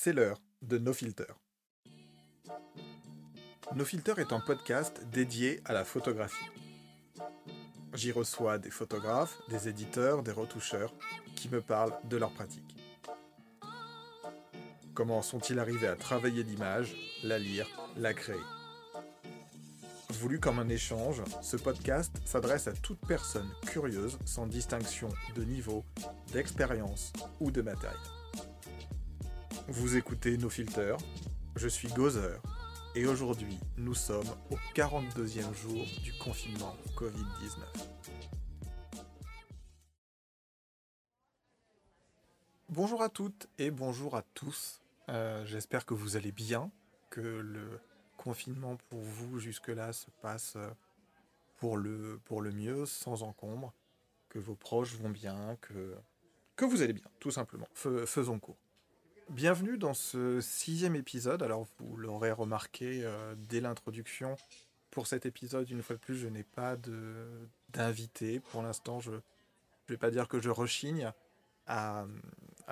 C'est l'heure de No Filter. No Filter est un podcast dédié à la photographie. J'y reçois des photographes, des éditeurs, des retoucheurs qui me parlent de leur pratique. Comment sont-ils arrivés à travailler l'image, la lire, la créer? Voulu comme un échange, ce podcast s'adresse à toute personne curieuse sans distinction de niveau, d'expérience ou de matériel. Vous écoutez nos filters, je suis Gozer et aujourd'hui nous sommes au 42e jour du confinement Covid-19. Bonjour à toutes et bonjour à tous. Euh, j'espère que vous allez bien, que le confinement pour vous jusque-là se passe euh, pour le, mieux, sans encombre, que vos proches vont bien, que, que vous allez bien, tout simplement. faisons court. Bienvenue dans ce sixième épisode. Alors, vous l'aurez remarqué euh, dès l'introduction, pour cet épisode, une fois de plus, je n'ai pas d'invité. Pour l'instant, je ne vais pas dire que je rechigne à,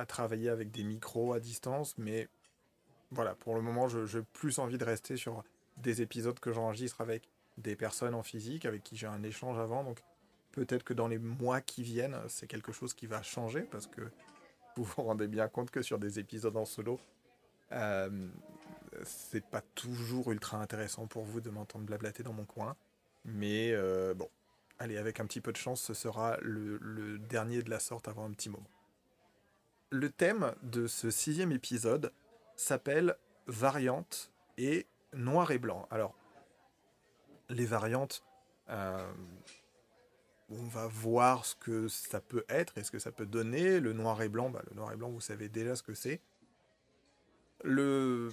travailler avec des micros à distance, mais voilà, pour le moment, j'ai plus envie de rester sur des épisodes que j'enregistre avec des personnes en physique, avec qui j'ai un échange avant. Donc peut-être que dans les mois qui viennent, c'est quelque chose qui va changer, parce que vous vous rendez bien compte que sur des épisodes en solo, euh, c'est pas toujours ultra intéressant pour vous de m'entendre blablater dans mon coin. Mais euh, bon, allez, avec un petit peu de chance, ce sera le, dernier de la sorte avant un petit moment. Le thème de ce sixième épisode, s'appelle variante et noir et blanc. Alors, les variantes, euh, on va voir ce que ça peut être et ce que ça peut donner. Le noir et blanc, bah, le noir et blanc, vous savez déjà ce que c'est. Le,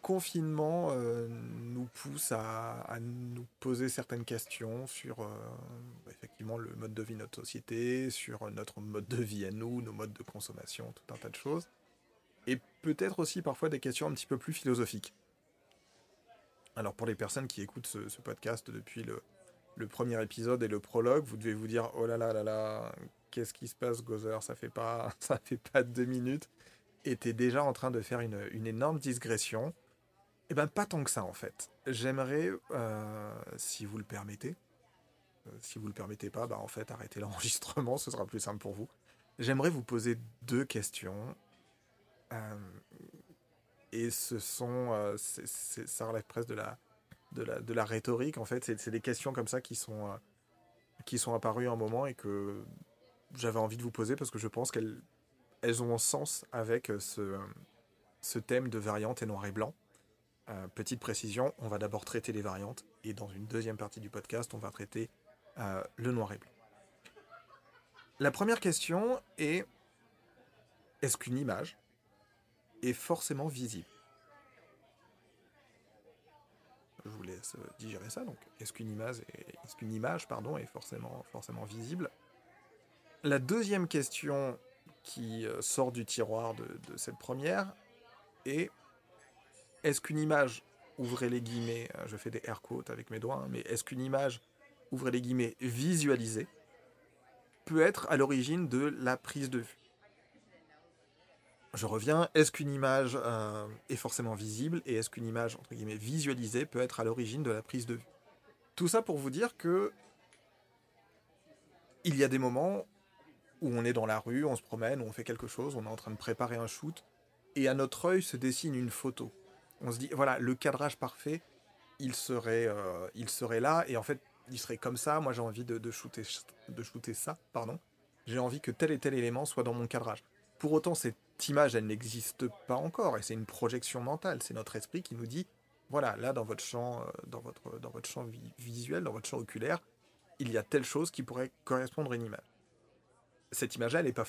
confinement euh, nous pousse à, nous poser certaines questions sur euh, effectivement le mode de vie de notre société, sur notre mode de vie à nous, nos modes de consommation, tout un tas de choses et peut-être aussi parfois des questions un petit peu plus philosophiques. Alors pour les personnes qui écoutent ce, podcast depuis le, le, premier épisode et le prologue, vous devez vous dire oh là là là là, qu'est-ce qui se passe Gozer Ça fait pas ça fait pas deux minutes et t'es déjà en train de faire une, une énorme digression. Eh ben pas tant que ça en fait. J'aimerais, euh, si vous le permettez, euh, si vous le permettez pas, bah en fait arrêtez l'enregistrement, ce sera plus simple pour vous. J'aimerais vous poser deux questions euh, et ce sont, ça relève presque de la, de la, de la rhétorique en fait. C'est des questions comme ça qui sont, euh, qui sont apparues un moment et que j'avais envie de vous poser parce que je pense qu'elles elles ont un sens avec ce, ce thème de variante et noir et blanc. petite précision, on va d'abord traiter les variantes et dans une deuxième partie du podcast, on va traiter le noir et blanc. La première question est est-ce qu'une image est forcément visible? Je vous laisse digérer ça. Donc, est-ce qu'une image, est forcément, forcément visible? La deuxième question qui euh, sort du tiroir de, cette première est est-ce qu'une image, ouvrez les guillemets, euh, je fais des air quotes avec mes doigts, hein, mais est-ce qu'une image, ouvrez les guillemets, visualisée, peut être à l'origine de la prise de vue? Je reviens, est-ce qu'une image euh, est forcément visible et est-ce qu'une image, entre guillemets, visualisée peut être à l'origine de la prise de vue? Tout ça pour vous dire que il y a des moments où on est dans la rue, on se promène, on fait quelque chose, on est en train de préparer un shoot, et à notre œil se dessine une photo. On se dit, voilà, le cadrage parfait, il serait, euh, il serait là, et en fait, il serait comme ça, moi j'ai envie de, de, shooter, de shooter ça, pardon. J'ai envie que tel et tel élément soit dans mon cadrage. Pour autant, image, elle n'existe pas encore, et c'est une projection mentale. C'est notre esprit qui nous dit, voilà, là, dans votre champ, euh, dans votre, dans votre champ visuel, dans votre champ oculaire, il y a telle chose qui pourrait correspondre à une image. Cette image-là, elle n'est pas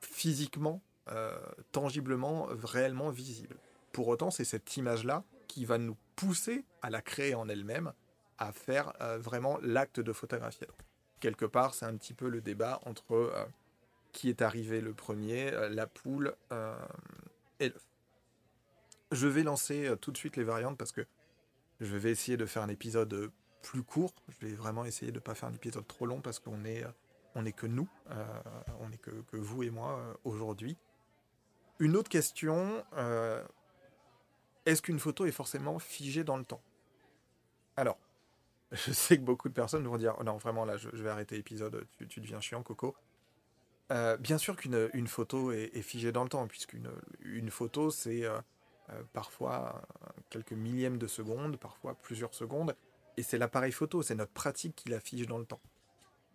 physiquement, euh, tangiblement, réellement visible. Pour autant, c'est cette image-là qui va nous pousser à la créer en elle-même, à faire euh, vraiment l'acte de photographier. quelque part, c'est un petit peu le débat entre qui est arrivé le premier, euh, la poule euh, et l'œuf. Je vais lancer euh, tout de suite les variantes parce que je vais essayer de faire un épisode plus court. Je vais vraiment essayer de ne pas faire un épisode trop long parce qu'on est, on est que nous, on est que, vous et moi aujourd'hui. Une autre question, est-ce qu'une photo est forcément figée dans le temps? Alors, je sais que beaucoup de personnes vont dire, oh non, vraiment, là, je, vais arrêter l'épisode, tu, deviens chiant, Coco. Euh, bien sûr qu'une une photo est, figée dans le temps, puisqu'une une photo, c'est euh, parfois quelques millièmes de secondes, parfois plusieurs secondes, et c'est l'appareil photo, c'est notre pratique qui la fige dans le temps.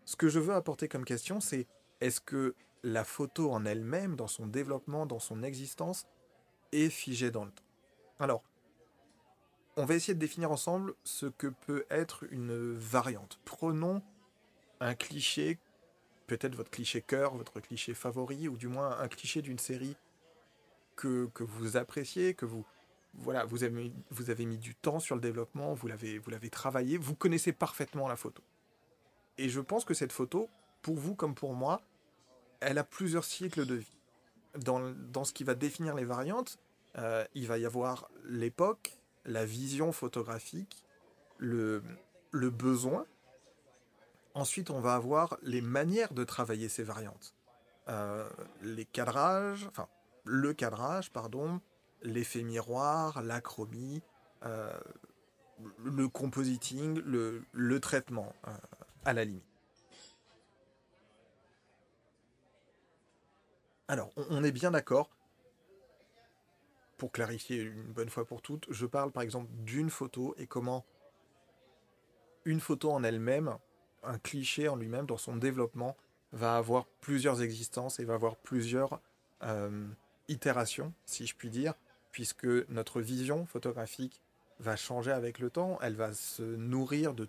Ce que je veux apporter comme question, c'est est-ce que la photo en elle-même, dans son développement, dans son existence, est figée dans le temps? Alors, on va essayer de définir ensemble ce que peut être une variante. Prenons un cliché, peut-être votre cliché cœur, votre cliché favori, ou du moins un cliché d'une série que, que, vous appréciez, que vous, voilà, vous avez, vous avez mis du temps sur le développement, vous l'avez, travaillé, vous connaissez parfaitement la photo. Et je pense que cette photo, pour vous comme pour moi, elle a plusieurs cycles de vie. Dans, ce qui va définir les variantes, euh, il va y avoir l'époque, la vision photographique, le, le besoin. Ensuite, on va avoir les manières de travailler ces variantes. Euh, les cadrages, enfin, le cadrage, pardon, l'effet miroir, l'acromie, euh, le compositing, le, le traitement, à la limite. Alors, on est bien d'accord. Pour clarifier une bonne fois pour toutes, je parle par exemple d'une photo et comment une photo en elle-même, un cliché en lui-même, dans son développement, va avoir plusieurs existences et va avoir plusieurs euh, itérations, si je puis dire, puisque notre vision photographique va changer avec le temps, elle va se nourrir de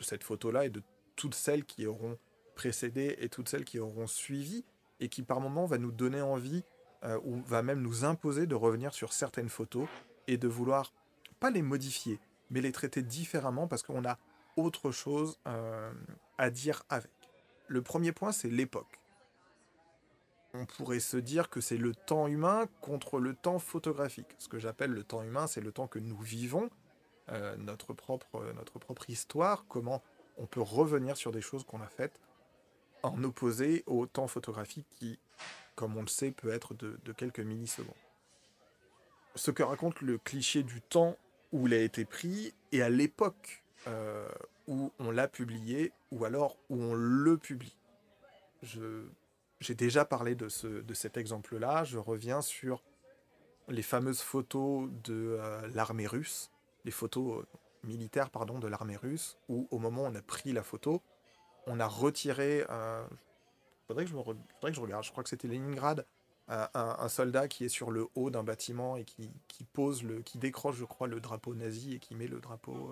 cette photo-là et de toutes celles qui auront précédé et toutes celles qui auront suivi, et qui par moments va nous donner envie euh, ou va même nous imposer de revenir sur certaines photos et de vouloir pas les modifier, mais les traiter différemment parce qu'on a autre chose euh, à dire avec. Le premier point, c'est l'époque. On pourrait se dire que c'est le temps humain contre le temps photographique. Ce que j'appelle le temps humain, c'est le temps que nous vivons, euh, notre, propre, notre propre histoire, comment on peut revenir sur des choses qu'on a faites en opposé au temps photographique qui, comme on le sait, peut être de, quelques millisecondes. Ce que raconte le cliché du temps où il a été pris et à l'époque euh, où on l'a publié ou alors où on le publie. j'ai déjà parlé de, ce, de cet exemple-là. Je reviens sur les fameuses photos de euh, l'armée russe, les photos euh, militaires pardon, de l'armée russe, où au moment où on a pris la photo, on a retiré. Euh, faudrait, que je regarde. Je crois que c'était Leningrad. un, soldat qui est sur le haut d'un bâtiment et qui, pose le, qui décroche, je crois, le drapeau nazi et qui met le drapeau,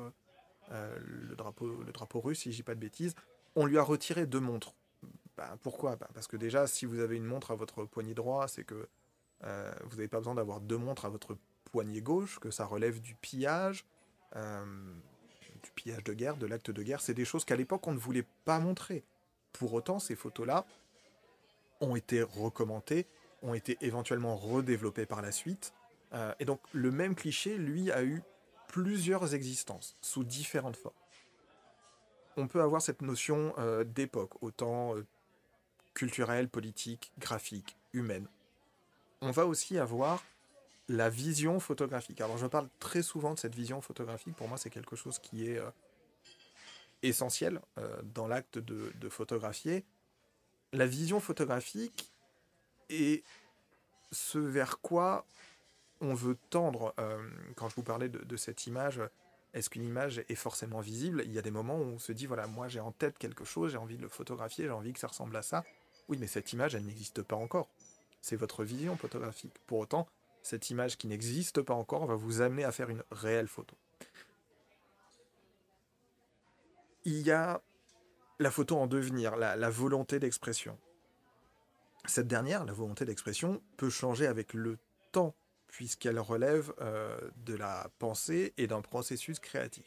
euh, euh, le drapeau, le drapeau russe, si je dis pas de bêtises. On lui a retiré deux montres. Ben, pourquoi? Ben, Parce que déjà, si vous avez une montre à votre poignet droit, c'est que euh, vous n'avez pas besoin d'avoir deux montres à votre poignet gauche, que ça relève du pillage du pillage de guerre, de l'acte de guerre. C'est des choses qu'à l'époque on ne voulait pas montrer. Pour autant, ces photos-là ont été recommentées, ont été éventuellement redéveloppées par la suite. Euh, et donc le même cliché, lui, a eu plusieurs existences sous différentes formes. On peut avoir cette notion euh, d'époque, autant euh, culturelle, politique, graphique, humaine. On va aussi avoir la vision photographique. Alors je parle très souvent de cette vision photographique. Pour moi, c'est quelque chose qui est euh, essentiel dans l'acte de, photographier. La vision photographique est ce vers quoi on veut tendre. Euh, quand je vous parlais de, cette image, est-ce qu'une image est forcément visible? Il y a des moments où on se dit, voilà, moi j'ai en tête quelque chose, j'ai envie de le photographier, j'ai envie que ça ressemble à ça. Oui, mais cette image, elle n'existe pas encore. C'est votre vision photographique. Pour autant, cette image qui n'existe pas encore va vous amener à faire une réelle photo. Il y a la photo en devenir, la, volonté d'expression. Cette dernière, la volonté d'expression, peut changer avec le temps, puisqu'elle relève euh, de la pensée et d'un processus créatif.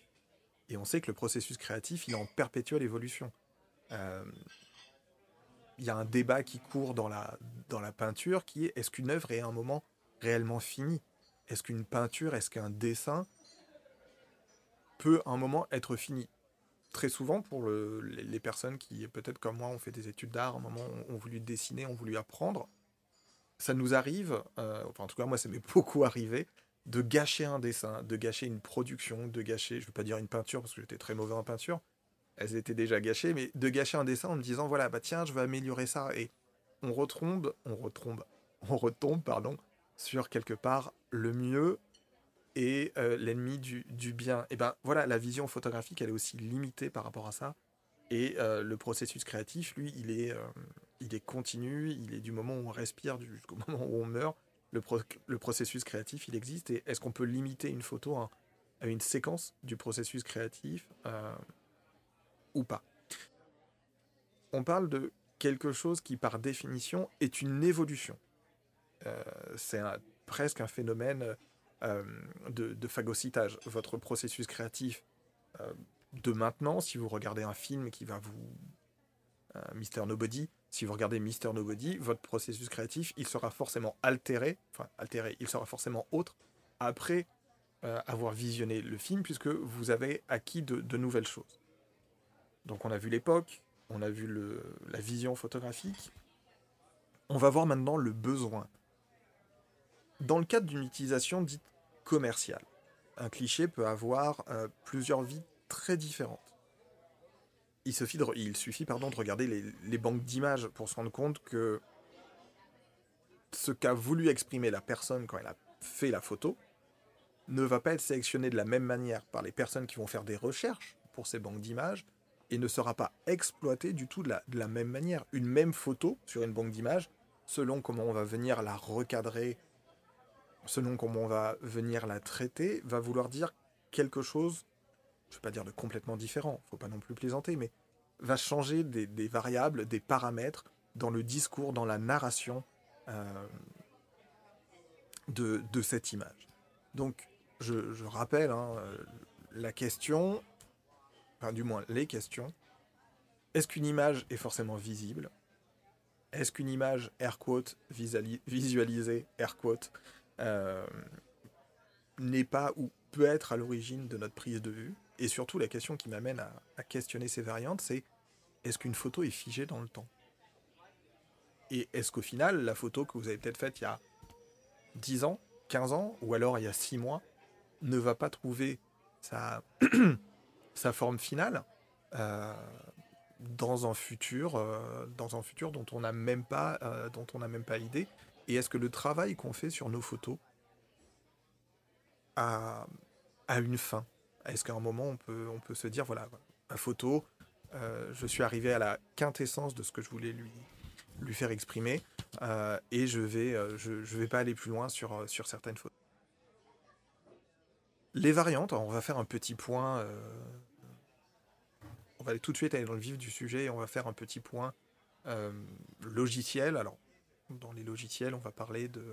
Et on sait que le processus créatif, il est en perpétuelle évolution. Euh, il y a un débat qui court dans la, dans la peinture qui est est-ce qu'une œuvre est un moment réellement fini Est-ce qu'une peinture, est-ce qu'un dessin peut à un moment être fini? Très souvent, pour les personnes qui, peut-être comme moi, ont fait des études d'art, à un moment ont, voulu dessiner, ont voulu apprendre, ça nous arrive, euh, enfin en tout cas moi ça m'est beaucoup arrivé, de gâcher un dessin, de gâcher une production, de gâcher, je ne veux pas dire une peinture parce que j'étais très mauvais en peinture, elles étaient déjà gâchées, mais de gâcher un dessin en me disant voilà, bah tiens, je vais améliorer ça. Et on retombe, on retombe, on retombe, pardon, sur quelque part le mieux et euh, l'ennemi du, bien. Et ben voilà, la vision photographique, elle est aussi limitée par rapport à ça. Et euh, le processus créatif, lui, il est, il est continu, il est du moment où on respire jusqu'au moment où on meurt. Le, processus créatif, il existe. Et est-ce qu'on peut limiter une photo à, une séquence du processus créatif ou pas? On parle de quelque chose qui, par définition, est une évolution. C'est presque un phénomène euh, de, phagocytage. Votre processus créatif euh, de maintenant, si vous regardez un film qui va vous... Euh, Mister Nobody, si vous regardez Mister Nobody, votre processus créatif, il sera forcément altéré, enfin altéré, il sera forcément autre après avoir visionné le film, puisque vous avez acquis de, nouvelles choses. Donc on a vu l'époque, on a vu la vision photographique, on va voir maintenant le besoin. Dans le cadre d'une utilisation dite commerciale, un cliché peut avoir euh, plusieurs vies très différentes. Il suffit, de, de regarder les, banques d'images pour se rendre compte que ce qu'a voulu exprimer la personne quand elle a fait la photo ne va pas être sélectionné de la même manière par les personnes qui vont faire des recherches pour ces banques d'images et ne sera pas exploité du tout de la même manière. Une même photo sur une banque d'images, selon comment on va venir la recadrer, selon comment on va venir la traiter, va vouloir dire quelque chose, je ne vais pas dire de complètement différent, faut pas non plus plaisanter, mais va changer des, variables, des paramètres dans le discours, dans la narration euh, de, cette image. Donc, je, rappelle hein, la question, enfin du moins les questions. Est-ce qu'une image est forcément visible? Est-ce qu'une image, air quote, visualisée, air quote, euh, n'est pas ou peut être à l'origine de notre prise de vue? Et surtout, la question qui m'amène à, questionner ces variantes, c'est est-ce qu'une photo est figée dans le temps? Et est-ce qu'au final, la photo que vous avez peut-être faite il y a 10 ans, 15 ans, ou alors il y a 6 mois, ne va pas trouver sa, forme finale euh, dans un futur, euh, dans un futur dont on n'a même pas, dont on n'a même pas idée? Et est-ce que le travail qu'on fait sur nos photos a, une fin? Est-ce qu'à un moment, on peut, on peut se dire, voilà, ma photo, euh, je suis arrivé à la quintessence de ce que je voulais lui, lui faire exprimer, euh, et je vais, euh, je, vais pas aller plus loin sur, sur certaines photos. Les variantes, on va faire un petit point. on va tout de suite aller dans le vif du sujet et on va faire un petit point logiciel. Alors, dans les logiciels, on va parler de.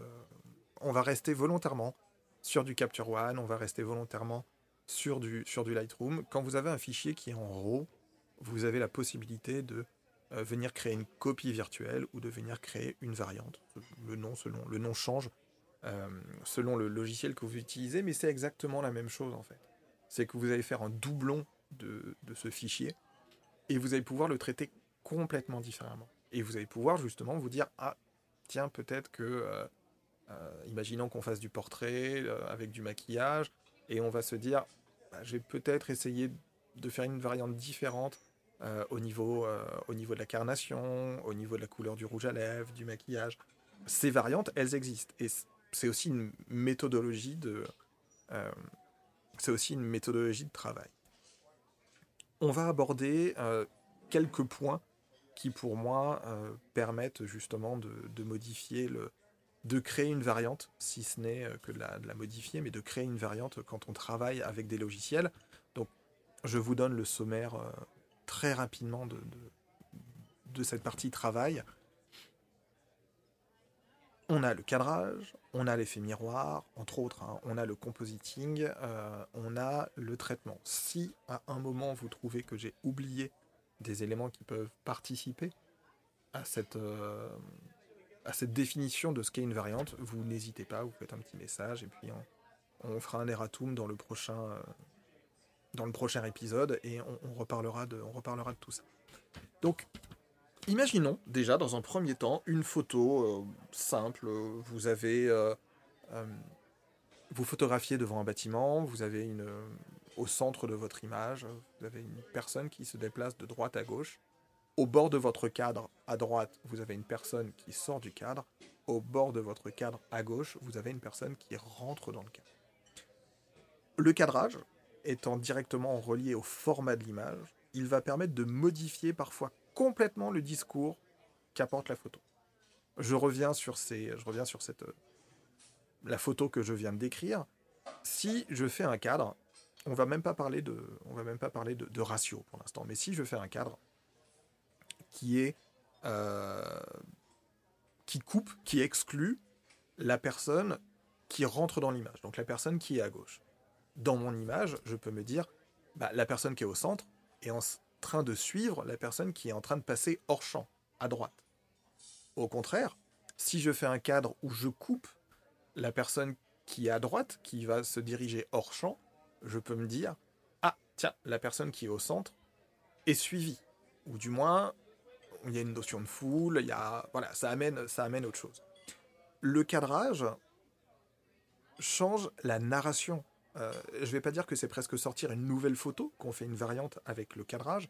On va rester volontairement sur du Capture One, on va rester volontairement sur du, sur du Lightroom. Quand vous avez un fichier qui est en RAW, vous avez la possibilité de euh, venir créer une copie virtuelle ou de venir créer une variante. Le nom, selon, le nom change euh, selon le logiciel que vous utilisez, mais c'est exactement la même chose en fait. C'est que vous allez faire un doublon de, de ce fichier et vous allez pouvoir le traiter complètement différemment. Et vous allez pouvoir justement vous dire Ah, tiens, peut-être que, euh, imaginons qu'on fasse du portrait avec du maquillage, et on va se dire, bah, je vais peut-être essayer de faire une variante différente au, niveau, au niveau de la carnation, au niveau de la couleur du rouge à lèvres, du maquillage. Ces variantes, elles existent. Et c'est aussi une méthodologie de... c'est aussi une méthodologie de travail. On va aborder quelques points qui pour moi euh, permettent justement de, modifier le, de créer une variante, si ce n'est euh, que de la, modifier, mais de créer une variante quand on travaille avec des logiciels. Donc je vous donne le sommaire euh, très rapidement de, de, cette partie travail. On a le cadrage, on a l'effet miroir, entre autres, hein. on a le compositing, on a le traitement. Si à un moment vous trouvez que j'ai oublié des éléments qui peuvent participer à cette, euh, à cette définition de ce qu'est une variante, vous n'hésitez pas, vous faites un petit message et puis on, fera un erratum dans le prochain, euh, dans le prochain épisode et on, reparlera de, on reparlera de tout ça. Donc, imaginons déjà dans un premier temps une photo euh, simple. Vous avez, euh, vous photographiez devant un bâtiment, vous avez une, au centre de votre image, vous avez une personne qui se déplace de droite à gauche. Au bord de votre cadre, à droite, vous avez une personne qui sort du cadre. Au bord de votre cadre, à gauche, vous avez une personne qui rentre dans le cadre. Le cadrage, étant directement relié au format de l'image, il va permettre de modifier parfois complètement le discours qu'apporte la photo. Je reviens sur ces, je reviens sur cette, la photo que je viens de décrire. Si je fais un cadre, on va même pas parler de, on va même pas parler de, ratio pour l'instant, mais si je fais un cadre qui est, euh, qui coupe, qui exclut la personne qui rentre dans l'image, donc la personne qui est à gauche. Dans mon image, je peux me dire, bah, la personne qui est au centre est en train de suivre la personne qui est en train de passer hors champ, à droite. Au contraire, si je fais un cadre où je coupe la personne qui est à droite, qui va se diriger hors champ, je peux me dire Ah, tiens, la personne qui est au centre est suivie. Ou du moins, il y a une notion de foule, il y a, voilà, ça amène, ça amène autre chose. Le cadrage change la narration. Euh, je vais pas dire que c'est presque sortir une nouvelle photo, qu'on fait une variante avec le cadrage,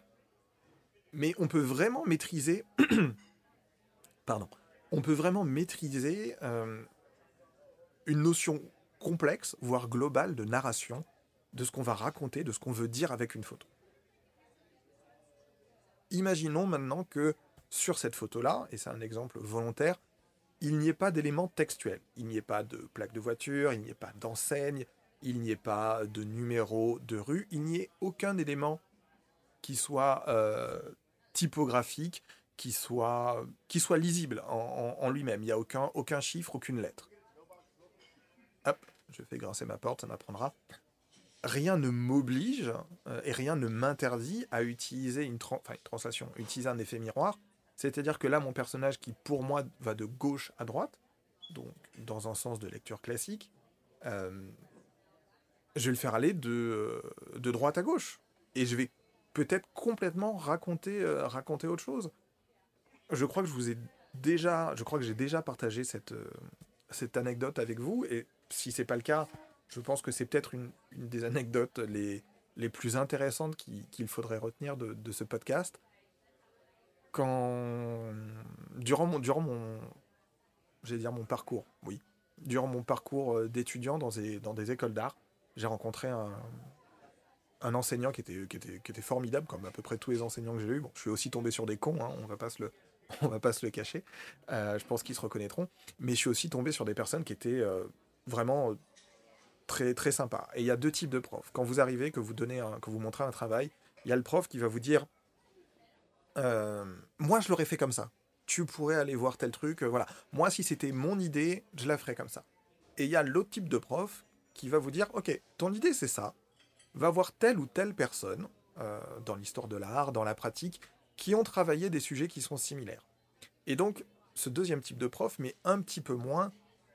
mais on peut vraiment maîtriser. Pardon. On peut vraiment maîtriser euh, une notion complexe, voire globale, de narration de ce qu'on va raconter, de ce qu'on veut dire avec une photo. Imaginons maintenant que sur cette photo-là, et c'est un exemple volontaire, il n'y ait pas d'éléments textuels. Il n'y ait pas de plaque de voiture, il n'y ait pas d'enseigne, il n'y ait pas de numéro de rue, il n'y ait aucun élément qui soit euh, typographique, qui soit, lisible en, lui-même. Il n'y a aucun, aucun chiffre, aucune lettre. Hop, je fais grincer ma porte, ça m'apprendra rien ne m'oblige euh, et rien ne m'interdit à utiliser une, translation, utiliser un effet miroir. C'est-à-dire que là, mon personnage qui, pour moi, va de gauche à droite, donc dans un sens de lecture classique, euh, je vais le faire aller de, de droite à gauche. Et je vais peut-être complètement raconter, euh, raconter autre chose. Je crois que je vous ai déjà, je crois que j'ai déjà partagé cette, cette anecdote avec vous, et si c'est pas le cas, je pense que c'est peut-être une, des anecdotes les, les plus intéressantes qu'il faudrait retenir de, ce podcast. Quand, durant mon, durant mon, dire mon parcours, oui, durant mon parcours euh, d'étudiant dans des, dans des écoles d'art, j'ai rencontré un, un enseignant qui était, qui, était, qui était formidable, comme à peu près tous les enseignants que j'ai eus. Bon, je suis aussi tombé sur des cons, hein, on va pas se le, on va pas se le cacher. Euh, je pense qu'ils se reconnaîtront. Mais je suis aussi tombé sur des personnes qui étaient euh, vraiment très, très sympa. Et il y a deux types de profs. Quand vous arrivez, que vous, donnez que vous montrez un travail, il y a le prof qui va vous dire euh, Moi, je l'aurais fait comme ça. Tu pourrais aller voir tel truc. Euh, voilà. Moi, si c'était mon idée, je la ferais comme ça. Et il y a l'autre type de prof qui va vous dire Ok, ton idée, c'est ça. Va voir telle ou telle personne euh, dans l'histoire de l'art, dans la pratique, qui ont travaillé des sujets qui sont similaires. Et donc, ce deuxième type de prof, mais un petit peu moins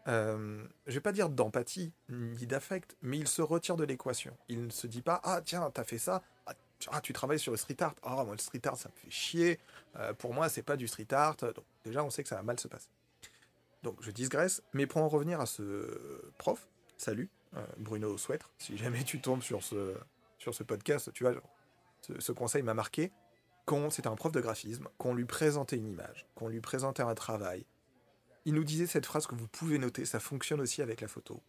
euh, je vais pas dire d'empathie ni d'affect, mais il se retire de l'équation. Il ne se dit pas ah tiens t'as fait ça, ah, tu travailles sur le street art, ah moi le street art ça me fait chier, euh, pour moi c'est pas du street art, donc déjà on sait que ça va mal se passer. Donc je digresse, mais pour en revenir à ce prof, salut euh, Bruno Souêtre, si jamais tu tombes sur ce sur ce podcast, tu vois ce, ce conseil m'a marqué. C'était un prof de graphisme, qu'on lui présentait une image, qu'on lui présentait un travail, il nous disait cette phrase que vous pouvez noter, ça fonctionne aussi avec la photo.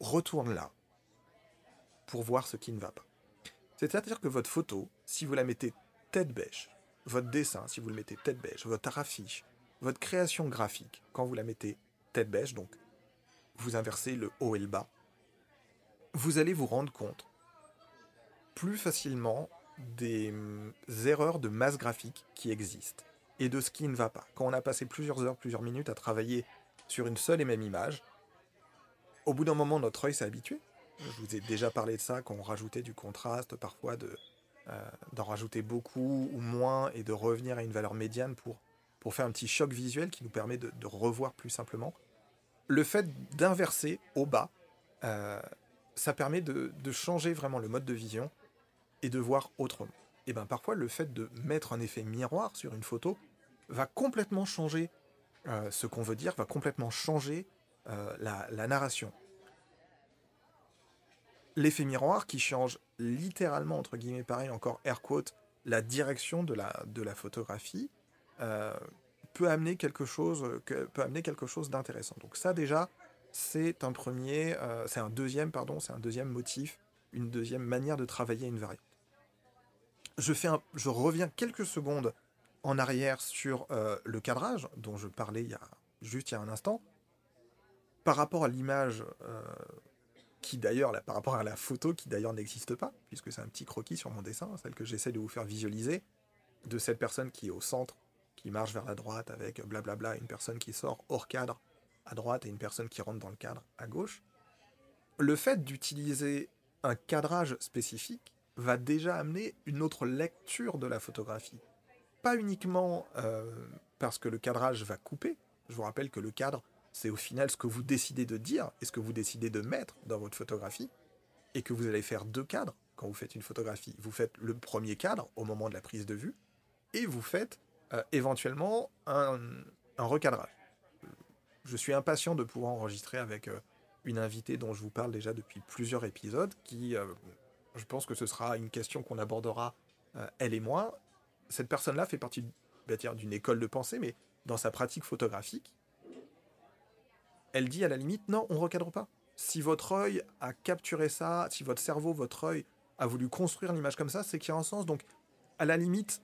Retourne là pour voir ce qui ne va pas. C'est-à-dire que votre photo, si vous la mettez tête bêche, votre dessin, si vous le mettez tête bêche, votre affiche, votre création graphique, quand vous la mettez tête bêche, donc vous inversez le haut et le bas, vous allez vous rendre compte plus facilement des hum, erreurs de masse graphique qui existent et de ce qui ne va pas. Quand on a passé plusieurs heures, plusieurs minutes à travailler sur une seule et même image, au bout d'un moment, notre œil s'est habitué. Je vous ai déjà parlé de ça, qu'on rajoutait du contraste, parfois de, euh, d'en rajouter beaucoup ou moins et de revenir à une valeur médiane pour, pour faire un petit choc visuel qui nous permet de, revoir plus simplement. Le fait d'inverser au bas, euh, ça permet de changer vraiment le mode de vision et de voir autrement. Et ben parfois le fait de mettre un effet miroir sur une photo va complètement changer euh, ce qu'on veut dire, va complètement changer euh, la, narration. L'effet miroir qui change littéralement, entre guillemets, pareil, encore air quote, la direction de la, de la photographie, euh, peut amener quelque chose, peut amener quelque chose d'intéressant. Donc ça déjà, c'est un premier, c'est un deuxième, pardon, c'est un deuxième motif, une deuxième manière de travailler une variante. Je, fais je reviens quelques secondes en arrière sur euh, le cadrage dont je parlais il y a, juste il y a un instant. Par rapport à l'image euh, qui d'ailleurs, par rapport à la photo qui d'ailleurs n'existe pas, puisque c'est un petit croquis sur mon dessin, celle que j'essaie de vous faire visualiser, de cette personne qui est au centre, qui marche vers la droite avec blablabla, une personne qui sort hors cadre à droite et une personne qui rentre dans le cadre à gauche. Le fait d'utiliser un cadrage spécifique va déjà amener une autre lecture de la photographie. Pas uniquement euh, parce que le cadrage va couper, je vous rappelle que le cadre, c'est au final ce que vous décidez de dire et ce que vous décidez de mettre dans votre photographie, et que vous allez faire deux cadres quand vous faites une photographie. Vous faites le premier cadre au moment de la prise de vue, et vous faites euh, éventuellement un, recadrage. Je suis impatient de pouvoir enregistrer avec euh, une invitée dont je vous parle déjà depuis plusieurs épisodes, qui je pense que ce sera une question qu'on abordera, euh, elle et moi. Cette personne-là fait partie d'une école de pensée, mais dans sa pratique photographique, elle dit à la limite, non, on recadre pas. Si votre œil a capturé ça, si votre cerveau, votre œil a voulu construire une image comme ça, c'est qu'il y a un sens. Donc, à la limite,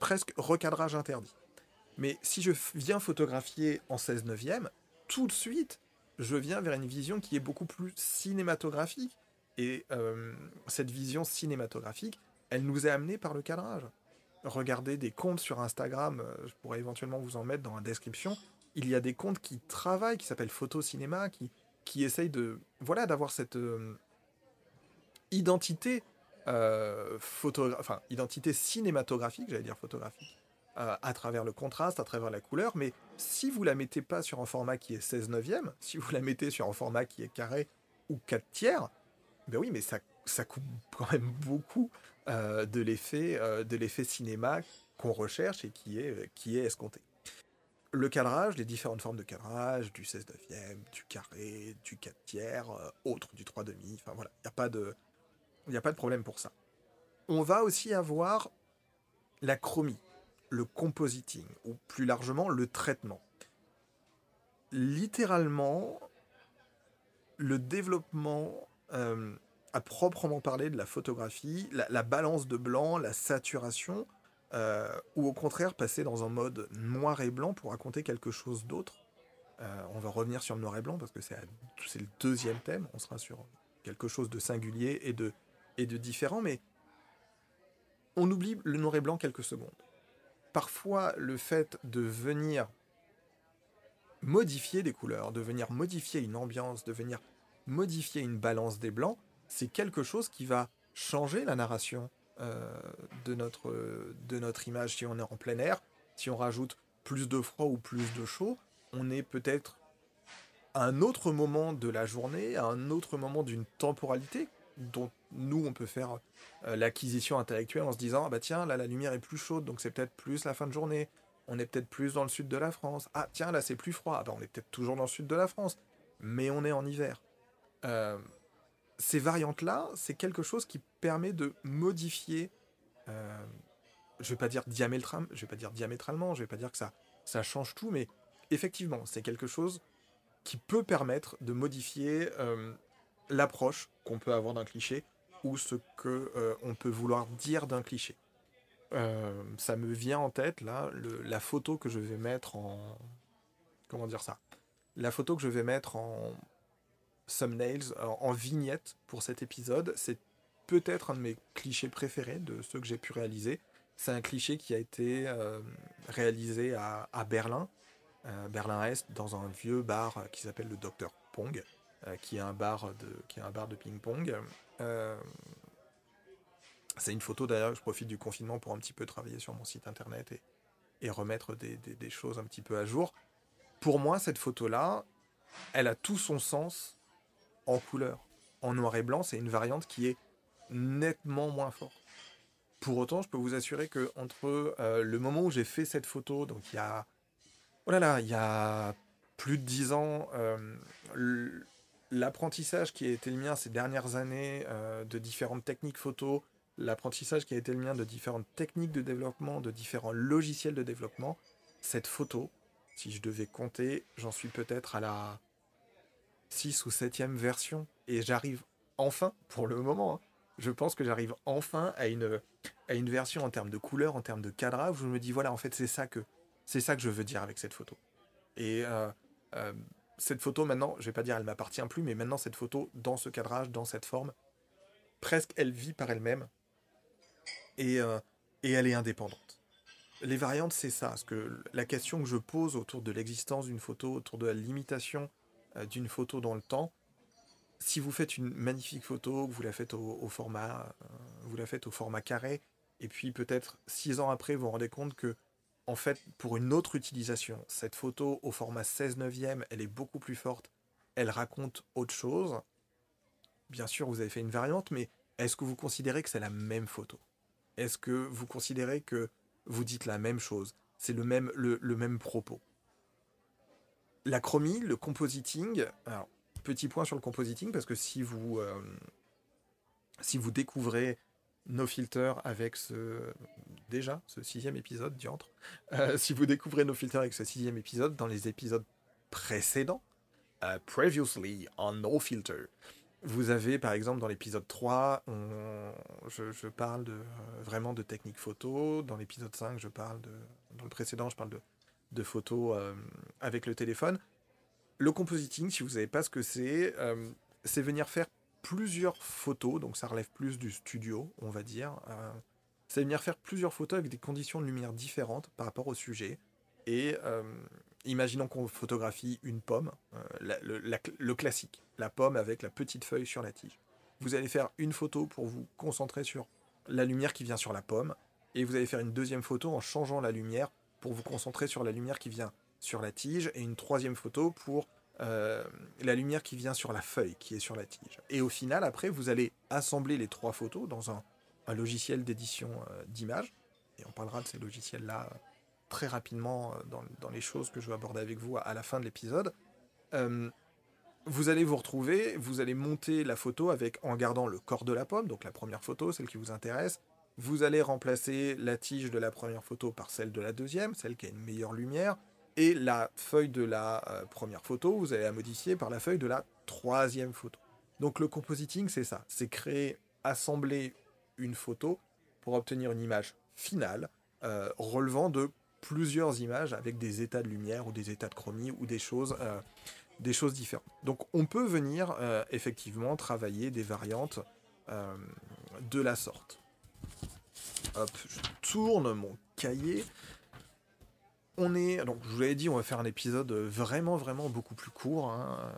presque recadrage interdit. Mais si je viens photographier en 16 neuvième, tout de suite, je viens vers une vision qui est beaucoup plus cinématographique, et euh, cette vision cinématographique, elle nous est amenée par le cadrage. Regardez des comptes sur Instagram, euh, je pourrais éventuellement vous en mettre dans la description. Il y a des comptes qui travaillent, qui s'appellent Photo Cinéma, qui, qui essayent de, voilà, d'avoir cette euh, identité, enfin, identité cinématographique, j'allais dire photographique, à travers le contraste, à travers la couleur. Mais si vous la mettez pas sur un format qui est 16 neuvième, si vous la mettez sur un format qui est carré ou 4 tiers, ben oui, mais ça, ça coupe quand même beaucoup euh, de l'effet euh, de l'effet cinéma qu'on recherche et qui est, euh, qui est escompté. Le cadrage, les différentes formes de cadrage, du 16 neuvième, du carré, du 4 tiers, autre, du 3 demi, enfin voilà, il n'y a, pas de, a pas de problème pour ça. On va aussi avoir la chromie, le compositing, ou plus largement le traitement. Littéralement, le développement euh, à proprement parler de la photographie, la, balance de blanc, la saturation, euh, ou au contraire passer dans un mode noir et blanc pour raconter quelque chose d'autre. Euh, on va revenir sur le noir et blanc parce que c'est le deuxième thème, on sera sur quelque chose de singulier et de, et de différent, mais on oublie le noir et blanc quelques secondes. Parfois, le fait de venir modifier des couleurs, de venir modifier une ambiance, de venir modifier une balance des blancs, c'est quelque chose qui va changer la narration euh, de, notre, de notre image. Si on est en plein air, si on rajoute plus de froid ou plus de chaud, on est peut-être à un autre moment de la journée, à un autre moment d'une temporalité dont nous on peut faire euh, l'acquisition intellectuelle en se disant ah bah tiens là la lumière est plus chaude donc c'est peut-être plus la fin de journée. On est peut-être plus dans le sud de la France. Ah tiens là c'est plus froid. Ah bah on est peut-être toujours dans le sud de la France. Mais on est en hiver euh, ces variantes-là, c'est quelque chose qui permet de modifier, euh, je vais pas dire diamétralement, je vais pas dire diamétralement, je vais pas dire que ça, change tout, mais effectivement, c'est quelque chose qui peut permettre de modifier euh, l'approche qu'on peut avoir d'un cliché ou ce que on peut vouloir dire d'un cliché. ça me vient en tête là la photo que je vais mettre en comment dire ça? La photo que je vais mettre en thumbnails en vignette pour cet épisode. C'est peut-être un de mes clichés préférés de ceux que j'ai pu réaliser. C'est un cliché qui a été euh, réalisé à, Berlin, euh, Berlin-Est, dans un vieux bar qui s'appelle le Dr Pong, euh, qui est un bar de, qui est un bar de ping-pong. c'est une photo d'ailleurs, je profite du confinement pour un petit peu travailler sur mon site internet et, et remettre des, des, choses un petit peu à jour. Pour moi, cette photo-là, elle a tout son sens en couleur. En noir et blanc, c'est une variante qui est nettement moins forte. Pour autant, je peux vous assurer que entre euh, le moment où j'ai fait cette photo, donc il y a, oh là là, il y a plus de dix ans, euh, l'apprentissage qui a été le mien ces dernières années euh, de différentes techniques photo, l'apprentissage qui a été le mien de différentes techniques de développement, de différents logiciels de développement, cette photo, si je devais compter, j'en suis peut-être à la 6 ou 7e version. Et j'arrive enfin, pour le moment, hein, je pense que j'arrive enfin à une, à une version en termes de couleur, en termes de cadrage, où je me dis, voilà, en fait, c'est ça que c'est ça que je veux dire avec cette photo. Et euh, euh, cette photo, maintenant, je vais pas dire elle m'appartient plus, mais maintenant, cette photo, dans ce cadrage, dans cette forme, presque elle vit par elle-même. Et, euh, et elle est indépendante. Les variantes, c'est ça. Parce que la question que je pose autour de l'existence d'une photo, autour de la limitation d'une photo dans le temps, si vous faites une magnifique photo, que vous la faites au, format, vous la faites au format carré, et puis peut-être six ans après, vous vous rendez compte que en fait, pour une autre utilisation, cette photo au format 16 neuvième, elle est beaucoup plus forte, elle raconte autre chose. Bien sûr, vous avez fait une variante, mais est-ce que vous considérez que c'est la même photo? Est-ce que vous considérez que vous dites la même chose? C'est le même, le, même propos? La chromie, le compositing, alors, petit point sur le compositing, parce que si vous, euh, si vous découvrez nos filters avec ce déjà ce sixième épisode diantre. Euh, si vous découvrez nos filters avec ce sixième épisode, dans les épisodes précédents, euh, previously on No Filter, vous avez par exemple dans l'épisode 3, je, parle de, euh, vraiment de technique photo. Dans l'épisode 5, je parle de. Dans le précédent, je parle de, de photos avec le téléphone. Le compositing, si vous ne savez pas ce que c'est, c'est venir faire plusieurs photos, donc ça relève plus du studio, on va dire. Euh, c'est venir faire plusieurs photos avec des conditions de lumière différentes par rapport au sujet. Et euh, imaginons qu'on photographie une pomme, euh, le, classique, la pomme avec la petite feuille sur la tige. Vous allez faire une photo pour vous concentrer sur la lumière qui vient sur la pomme, et vous allez faire une deuxième photo en changeant la lumière pour vous concentrer sur la lumière qui vient sur la tige, et une troisième photo pour euh, la lumière qui vient sur la feuille qui est sur la tige. Et au final, après, vous allez assembler les trois photos dans un, logiciel d'édition euh, d'images. Et on parlera de ces logiciels-là euh, très rapidement dans, les choses que je vais aborder avec vous à, la fin de l'épisode. vous allez vous retrouver, vous allez monter la photo avec en gardant le corps de la pomme, donc la première photo, celle qui vous intéresse. Vous allez remplacer la tige de la première photo par celle de la deuxième, celle qui a une meilleure lumière. Et la feuille de la euh, première photo, vous allez la modifier par la feuille de la troisième photo. Donc le compositing, c'est ça. C'est créer, assembler une photo pour obtenir une image finale euh, relevant de plusieurs images avec des états de lumière ou des états de chromie ou des choses, euh, des choses différentes. Donc on peut venir effectivement travailler des variantes de la sorte. Hop, je tourne mon cahier on est. Donc, je vous l'avais dit, on va faire un épisode vraiment, vraiment beaucoup plus court. Hein.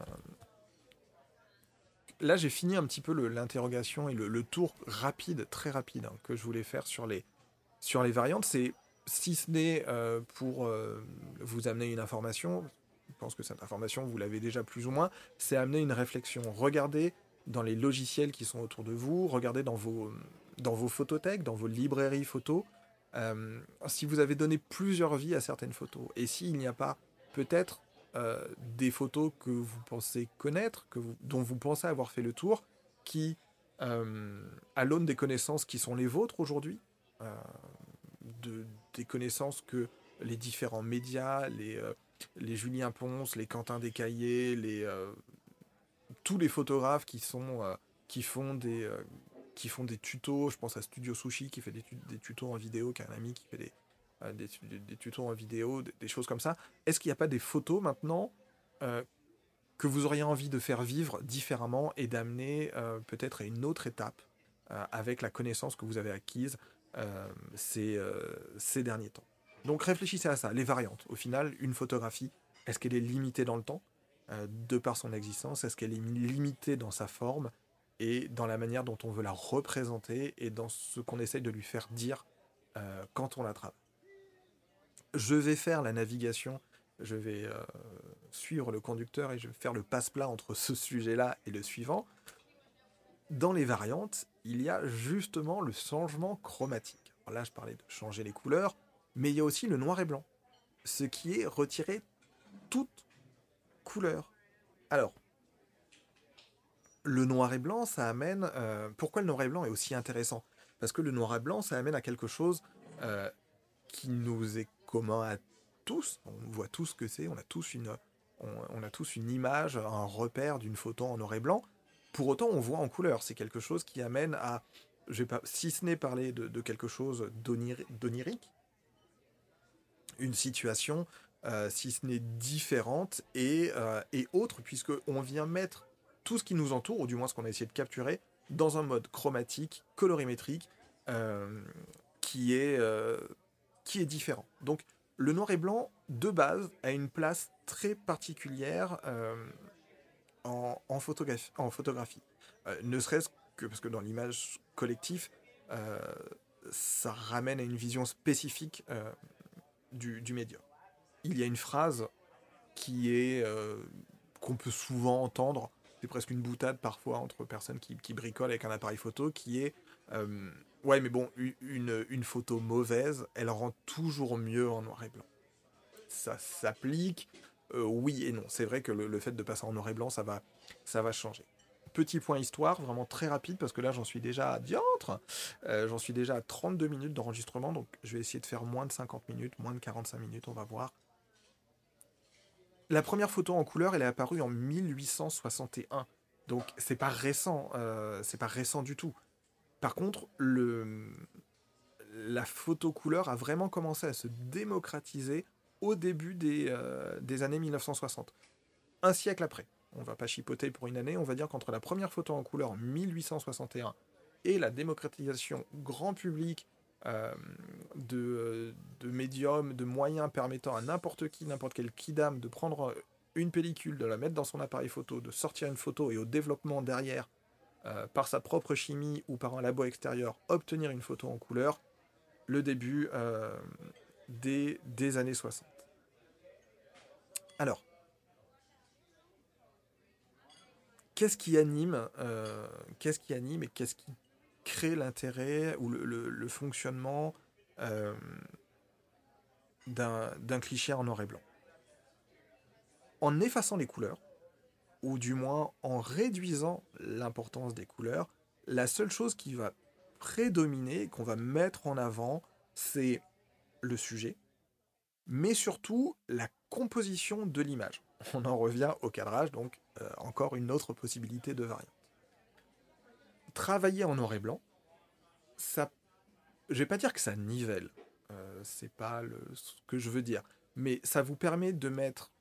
Là, j'ai fini un petit peu l'interrogation et le, tour rapide, très rapide, hein, que je voulais faire sur les, sur les variantes. C'est, si ce n'est euh, pour euh, vous amener une information, je pense que cette information, vous l'avez déjà plus ou moins, c'est amener une réflexion. Regardez dans les logiciels qui sont autour de vous, regardez dans vos, dans vos photothèques, dans vos librairies photos, euh, si vous avez donné plusieurs vies à certaines photos, et s'il n'y a pas peut-être euh, des photos que vous pensez connaître, que dont vous pensez avoir fait le tour, qui, euh, à l'aune des connaissances qui sont les vôtres aujourd'hui, de, des connaissances que les différents médias, les, les Julien Ponce, les Quentin Descaillés, les, tous les photographes qui, sont, qui font des qui font des tutos. Je pense à Studio Sushi qui fait des, tutos en vidéo, qui a un ami qui fait des, euh, des, tutos en vidéo, des, choses comme ça. Est-ce qu'il n'y a pas des photos maintenant euh, que vous auriez envie de faire vivre différemment et d'amener euh, peut-être à une autre étape avec la connaissance que vous avez acquise ces, ces derniers temps? Donc réfléchissez à ça, les variantes. Au final, une photographie, est-ce qu'elle est limitée dans le temps? De par son existence Est-ce qu'elle est limitée dans sa forme? Et dans la manière dont on veut la représenter et dans ce qu'on essaye de lui faire dire euh, quand on la travaille. Je vais faire la navigation, je vais euh, suivre le conducteur et je vais faire le passe-plat entre ce sujet-là et le suivant. dans les variantes, il y a justement le changement chromatique. Là, je parlais de changer les couleurs, mais il y a aussi le noir et blanc, ce qui est retirer toute couleur. Alors, le noir et blanc, ça amène... euh, pourquoi le noir et blanc est aussi intéressant? Parce que le noir et blanc, ça amène à quelque chose euh, qui nous est commun à tous. On voit tous ce que c'est, on a tous une, on, a tous une image, un repère d'une photo en noir et blanc. Pour autant, on voit en couleur. C'est quelque chose qui amène à, pas, si ce n'est parler de, de quelque chose d'oniri- d'onirique, une situation, euh, si ce n'est différente et, et autre, puisque on vient mettre tout ce qui nous entoure, ou du moins ce qu'on a essayé de capturer, dans un mode chromatique, colorimétrique, euh, qui, est, euh, qui est différent. Donc le noir et blanc, de base, a une place très particulière euh, en, photographie. En photographie. Ne serait-ce que parce que dans l'image collective, ça ramène à une vision spécifique du, du médium. Il y a une phrase qui est qu'on peut souvent entendre, c'est presque une boutade parfois entre personnes qui, bricolent avec un appareil photo, qui est euh, ouais mais bon une, photo mauvaise, elle rend toujours mieux en noir et blanc. Ça s'applique, euh, oui et non. C'est vrai que le, le fait de passer en noir et blanc, ça va, ça va changer. Petit point histoire, vraiment très rapide, parce que là j'en suis déjà à diantre. Euh, j'en suis déjà à 32 minutes d'enregistrement, donc je vais essayer de faire moins de 50 minutes, moins de 45 minutes, on va voir. La première photo en couleur, elle est apparue en 1861. Donc c'est pas récent, euh, c'est pas récent du tout. Par contre, le, la photo couleur a vraiment commencé à se démocratiser au début des, euh, des années 1960. Un siècle après. On va pas chipoter pour une année, on va dire qu'entre la première photo en couleur en 1861 et la démocratisation grand public de, de médiums, de moyens permettant à n'importe qui, n'importe quel kidam de prendre une pellicule, de la mettre dans son appareil photo, de sortir une photo et au développement derrière, euh, par sa propre chimie ou par un labo extérieur, obtenir une photo en couleur, le début euh, des, des années 60. Alors, qu'est-ce qui anime, euh, qu'est-ce qui anime et qu'est-ce qui crée l'intérêt ou le, fonctionnement euh, d'un d'un cliché en noir et blanc En effaçant les couleurs, ou du moins en réduisant l'importance des couleurs, la seule chose qui va prédominer, qu'on va mettre en avant, c'est le sujet, mais surtout la composition de l'image. On en revient au cadrage, donc euh, encore une autre possibilité de variante. Travailler en noir et blanc, ça, je vais pas dire que ça nivelle, euh, c'est pas le, ce que je veux dire, mais ça vous permet de mettre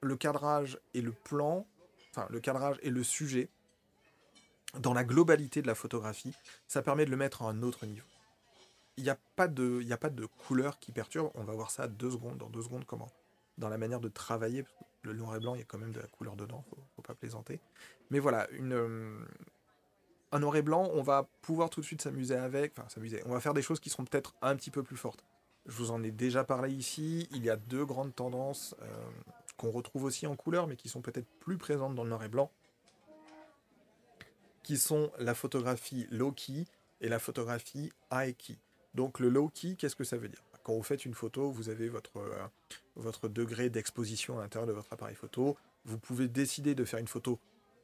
le cadrage et le plan, enfin le cadrage et le sujet dans la globalité de la photographie, ça permet de le mettre à un autre niveau. Il n'y a pas de, y a pas de couleur qui perturbe. On va voir ça deux secondes, dans deux secondes comment, dans la manière de travailler. parce que le noir et blanc, il y a quand même de la couleur dedans, faut, faut pas plaisanter. Mais voilà, une, un noir et blanc, on va pouvoir tout de suite s'amuser avec, enfin s'amuser. On va faire des choses qui seront peut-être un petit peu plus fortes. Je vous en ai déjà parlé ici. Il y a deux grandes tendances euh, qu'on retrouve aussi en couleur, mais qui sont peut-être plus présentes dans le noir et blanc, qui sont la photographie low-key et la photographie high-key. Donc le low-key, qu'est-ce que ça veut dire? Quand vous faites une photo, vous avez votre, euh, votre degré d'exposition à l'intérieur de votre appareil photo. Vous pouvez décider de faire une photo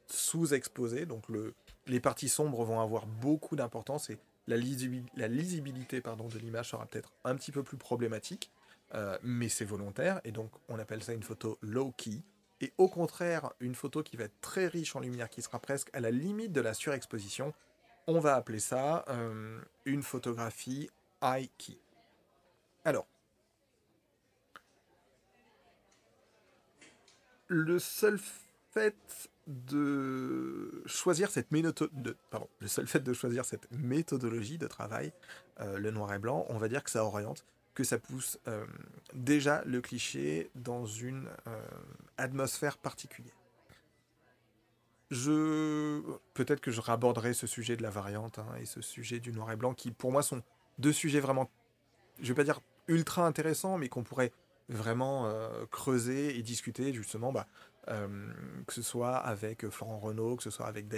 sous-exposée, donc le, les parties sombres vont avoir beaucoup d'importance et la, lisibil- la lisibilité pardon, de l'image sera peut-être un petit peu plus problématique, euh, mais c'est volontaire, et donc on appelle ça une photo low-key. Et au contraire, une photo qui va être très riche en lumière, qui sera presque à la limite de la surexposition, on va appeler ça euh, une photographie high-key. Alors, le seul fait de choisir cette ménoto- de, pardon, le seul fait de choisir cette méthodologie de travail, euh, le noir et blanc, on va dire que ça oriente, que ça pousse euh, déjà le cliché dans une euh, atmosphère particulière. Je peut-être que je raborderai ce sujet de la variante hein, et ce sujet du noir et blanc qui pour moi sont deux sujets vraiment je vais pas dire ultra intéressants mais qu'on pourrait vraiment creuser et discuter justement, bah, que ce soit avec Florent Renault, que ce soit avec que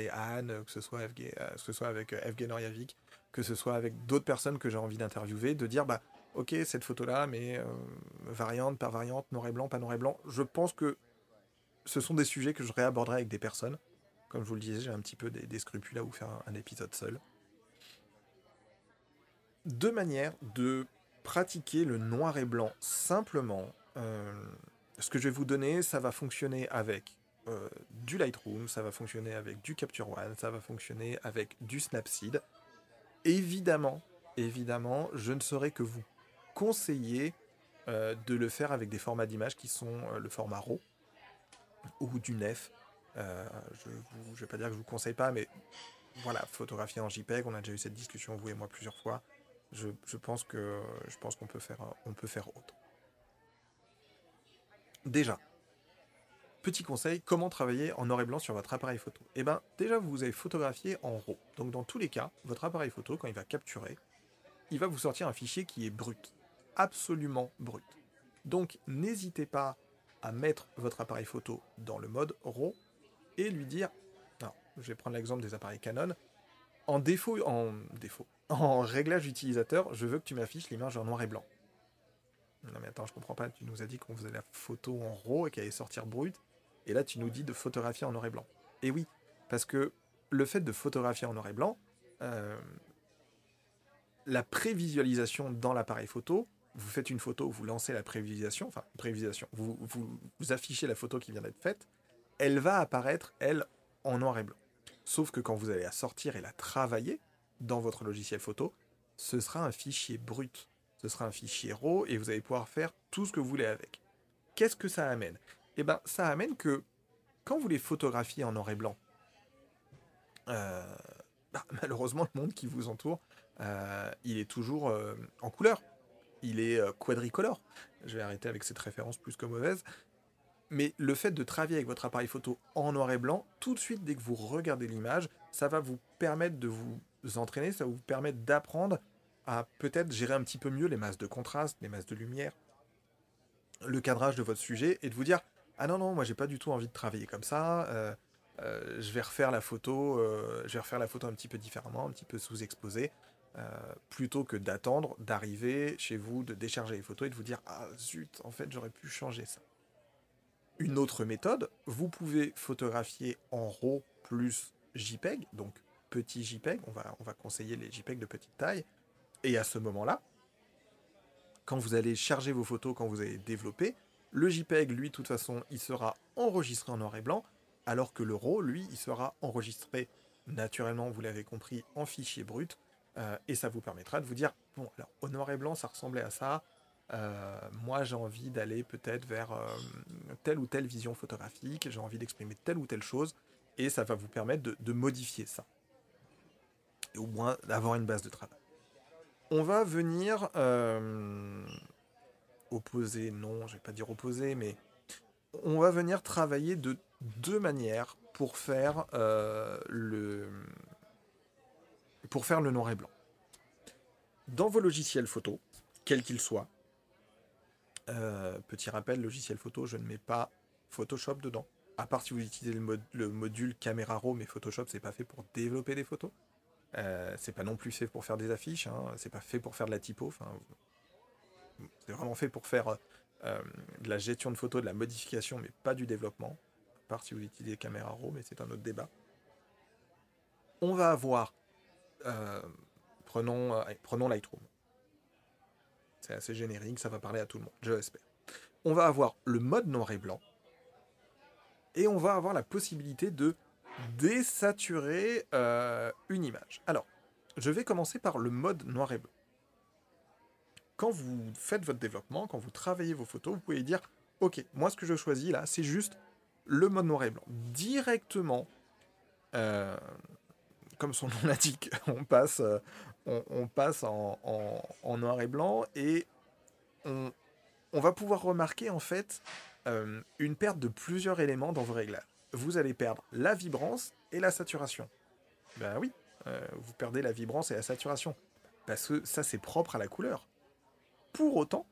ce soit, avec, euh, que ce soit avec Evgen Orjavik, que ce soit avec d'autres personnes que j'ai envie d'interviewer, de dire bah ok cette photo là, mais variante par variante, noir et blanc, pas noir et blanc. Je pense que ce sont des sujets que je réaborderai avec des personnes. Comme je vous le disais, j'ai un petit peu des, scrupules à vous faire un épisode seul. Deux manières de pratiquer le noir et blanc simplement. Euh, ce que je vais vous donner, ça va fonctionner avec euh, du Lightroom, ça va fonctionner avec du Capture One, ça va fonctionner avec du Snapseed. Évidemment, évidemment, je ne saurais que vous conseiller euh, de le faire avec des formats d'image qui sont le format RAW ou du NEF. je ne vais pas dire que je vous conseille pas, mais voilà, photographier en JPEG, on a déjà eu cette discussion, vous et moi, plusieurs fois je, je pense qu'on peut peut faire autre. Déjà, petit conseil, comment travailler en noir et blanc sur votre appareil photo? Eh bien, déjà, vous avez photographié en RAW. Donc, dans tous les cas, votre appareil photo, quand il va capturer, il va vous sortir un fichier qui est brut. Absolument brut. Donc, n'hésitez pas à mettre votre appareil photo dans le mode RAW et lui dire, non, je vais prendre l'exemple des appareils Canon, en défaut, en défaut, en réglage utilisateur, je veux que tu m'affiches l'image en noir et blanc. Non mais attends, je comprends pas, tu nous as dit qu'on faisait la photo en RAW et qu'elle allait sortir brute, et là tu nous dis de photographier en noir et blanc. Et oui, parce que le fait de photographier en noir et blanc, euh, la prévisualisation dans l'appareil photo, vous faites une photo, vous lancez la prévisualisation, enfin prévisualisation, vous, vous, vous affichez la photo qui vient d'être faite, elle va apparaître, elle, en noir et blanc. Sauf que quand vous allez la sortir et la travailler, dans votre logiciel photo, ce sera un fichier brut. Ce sera un fichier RAW et vous allez pouvoir faire tout ce que vous voulez avec. Qu'est-ce que ça amène? Eh bien, ça amène que quand vous les photographiez en noir et blanc, euh, bah, malheureusement, le monde qui vous entoure, euh, il est toujours euh, en couleur. Il est quadricolore. Je vais arrêter avec cette référence plus que mauvaise. Mais le fait de travailler avec votre appareil photo en noir et blanc, tout de suite, dès que vous regardez l'image, ça va vous permettre de vous entraîner, ça vous permet d'apprendre à peut-être gérer un petit peu mieux les masses de contraste, les masses de lumière, le cadrage de votre sujet et de vous dire ah non non moi j'ai pas du tout envie de travailler comme ça euh, euh, je vais refaire la photo euh, je vais refaire la photo un petit peu différemment un petit peu sous-exposée plutôt que d'attendre d'arriver chez vous de décharger les photos et de vous dire ah zut en fait j'aurais pu changer ça une autre méthode vous pouvez photographier en RAW plus JPEG donc petit JPEG, on va, on va conseiller les JPEG de petite taille. Et à ce moment-là, quand vous allez charger vos photos, quand vous allez développer, le JPEG, lui, de toute façon, il sera enregistré en noir et blanc, alors que le RAW, lui, il sera enregistré naturellement, vous l'avez compris, en fichier brut, euh, et ça vous permettra de vous dire, bon, alors au noir et blanc, ça ressemblait à ça, euh, moi j'ai envie d'aller peut-être vers euh, telle ou telle vision photographique, j'ai envie d'exprimer telle ou telle chose, et ça va vous permettre de modifier ça. Au moins d'avoir une base de travail. On va venir euh, opposer, non, je vais pas dire opposer, mais on va venir travailler de deux manières pour faire euh, le pour faire le noir et blanc. Dans vos logiciels photo, quels qu'ils soient, euh, petit rappel, logiciel photo, je ne mets pas Photoshop dedans. À part si vous utilisez le, le module Camera Raw, mais Photoshop, c'est pas fait pour développer des photos. Euh, c'est pas non plus fait pour faire des affiches, hein. c'est pas fait pour faire de la typo. c'est vraiment fait pour faire euh, de la gestion de photos, de la modification, mais pas du développement. À part si vous utilisez caméra RAW, mais c'est un autre débat. On va avoir, euh, prenons, prenons Lightroom. C'est assez générique, ça va parler à tout le monde, je l'espère. On va avoir le mode noir et blanc, et on va avoir la possibilité de désaturer euh, une image. Alors, je vais commencer par le mode noir et blanc. Quand vous faites votre développement, quand vous travaillez vos photos, vous pouvez dire, ok, moi ce que je choisis là, c'est juste le mode noir et blanc. Directement, euh, comme son nom l'indique, on passe, euh, on, passe en, noir et blanc et on, va pouvoir remarquer en fait une perte de plusieurs éléments dans vos réglages vous allez perdre la vibrance et la saturation. Ben oui, euh, vous perdez la vibrance et la saturation. Parce que ça, c'est propre à la couleur. Pour autant,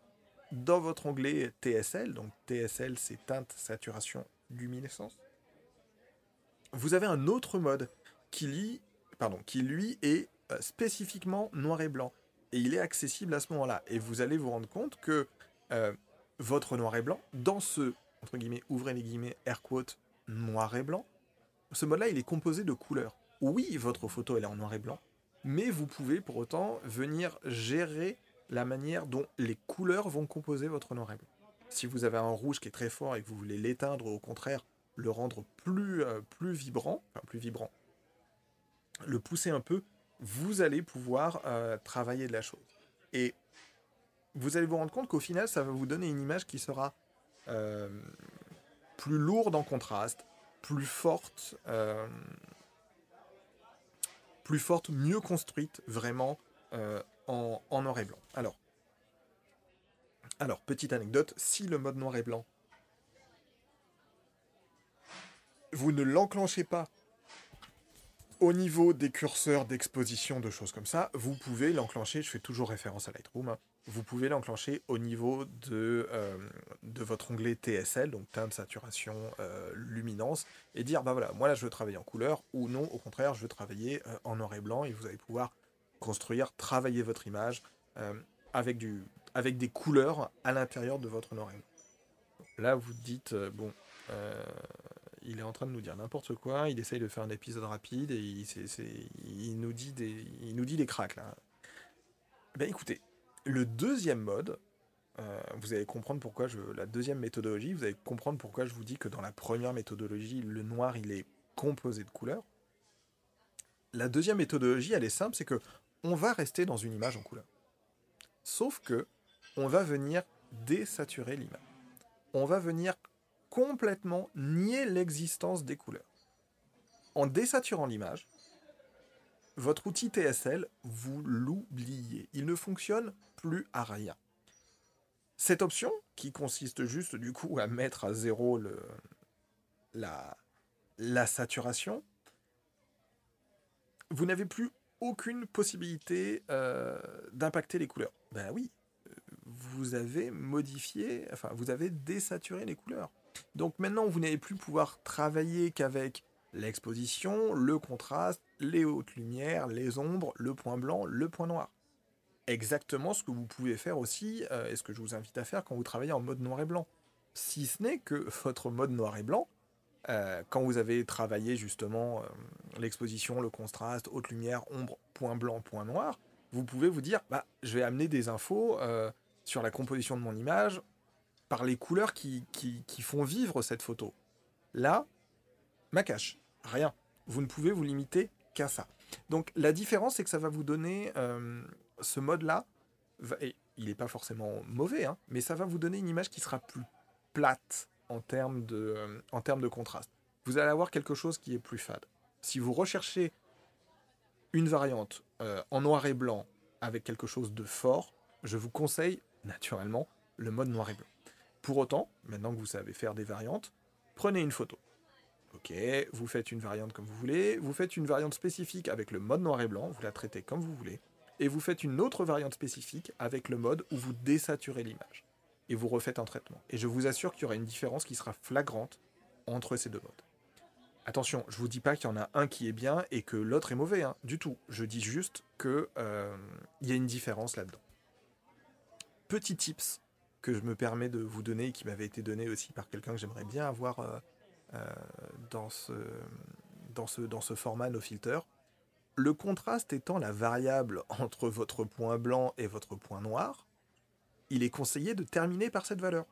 dans votre onglet TSL, donc TSL c'est teinte, saturation, luminescence, vous avez un autre mode qui, lui est euh, spécifiquement noir et blanc. Et il est accessible à ce moment-là. Et vous allez vous rendre compte que euh, votre noir et blanc, dans ce, entre guillemets, ouvrez les guillemets, air quote, noir et blanc, ce mode-là, il est composé de couleurs. Oui, votre photo, elle est en noir et blanc, mais vous pouvez pour autant venir gérer la manière dont les couleurs vont composer votre noir et blanc. Si vous avez un rouge qui est très fort et que vous voulez l'éteindre, au contraire, le rendre plus, euh, plus vibrant, plus vibrant, le pousser un peu, vous allez pouvoir euh, travailler de la chose. Et vous allez vous rendre compte qu'au final, ça va vous donner une image qui sera euh, plus lourde en contraste, plus forte, plus forte, mieux construite, vraiment en, en noir et blanc. Alors, alors, petite anecdote, si le mode noir et blanc vous ne l'enclenchez pas au niveau des curseurs d'exposition, de choses comme ça, vous pouvez l'enclencher, je fais toujours référence à Lightroom, hein, vous pouvez l'enclencher au niveau de, euh, de votre onglet TSL, donc teinte, saturation, euh, luminance, et dire, bah voilà, moi là je veux travailler en couleur, ou non, au contraire, je veux travailler euh, en noir et blanc, et vous allez pouvoir construire, travailler votre image avec, du, avec des couleurs à l'intérieur de votre noir et blanc. Là, vous dites, bon, il est en train de nous dire n'importe quoi, il essaye de faire un épisode rapide et il, il, nous, dit des, il nous dit des cracks là. Ben écoutez, le deuxième mode, euh, vous allez comprendre pourquoi je. La deuxième méthodologie, vous allez comprendre pourquoi je vous dis que dans la première méthodologie, le noir il est composé de couleurs. La deuxième méthodologie, elle est simple, c'est que on va rester dans une image en couleur. Sauf que on va venir désaturer l'image. On va venir complètement nier l'existence des couleurs. En désaturant l'image, votre outil TSL, vous l'oubliez. Il ne fonctionne plus à rien. Cette option, qui consiste juste du coup à mettre à zéro la saturation, vous n'avez plus aucune possibilité euh, d'impacter les couleurs. Ben oui, vous avez modifié, enfin vous avez désaturé les couleurs. Donc maintenant, vous n'allez plus pouvoir travailler qu'avec l'exposition, le contraste, les hautes lumières, les ombres, le point blanc, le point noir. Exactement ce que vous pouvez faire aussi, euh, et ce que je vous invite à faire quand vous travaillez en mode noir et blanc. Si ce n'est que votre mode noir et blanc, euh, quand vous avez travaillé justement euh, l'exposition, le contraste, haute lumière, ombre, point blanc, point noir, vous pouvez vous dire, bah, je vais amener des infos sur la composition de mon image, par les couleurs qui, qui, font vivre cette photo. Là, ma cache, rien. Vous ne pouvez vous limiter ça. Donc la différence, c'est que ça va vous donner euh, ce mode-là. Et il n'est pas forcément mauvais, hein, mais ça va vous donner une image qui sera plus plate en termes de, euh, en termes de contraste. Vous allez avoir quelque chose qui est plus fade. Si vous recherchez une variante euh, en noir et blanc avec quelque chose de fort, je vous conseille naturellement le mode noir et blanc. Pour autant, maintenant que vous savez faire des variantes, prenez une photo. Ok, vous faites une variante comme vous voulez, vous faites une variante spécifique avec le mode noir et blanc, vous la traitez comme vous voulez, et vous faites une autre variante spécifique avec le mode où vous désaturez l'image. Et vous refaites un traitement. Et je vous assure qu'il y aura une différence qui sera flagrante entre ces deux modes. Attention, je vous dis pas qu'il y en a un qui est bien et que l'autre est mauvais, hein, du tout. Je dis juste qu'il euh, y a une différence là-dedans. Petit tips que je me permets de vous donner et qui m'avait été donné aussi par quelqu'un que j'aimerais bien avoir euh, dans, ce, dans, ce, dans ce format no filter. Le contraste étant la variable entre votre point blanc et votre point noir, il est conseillé de terminer par cette valeur.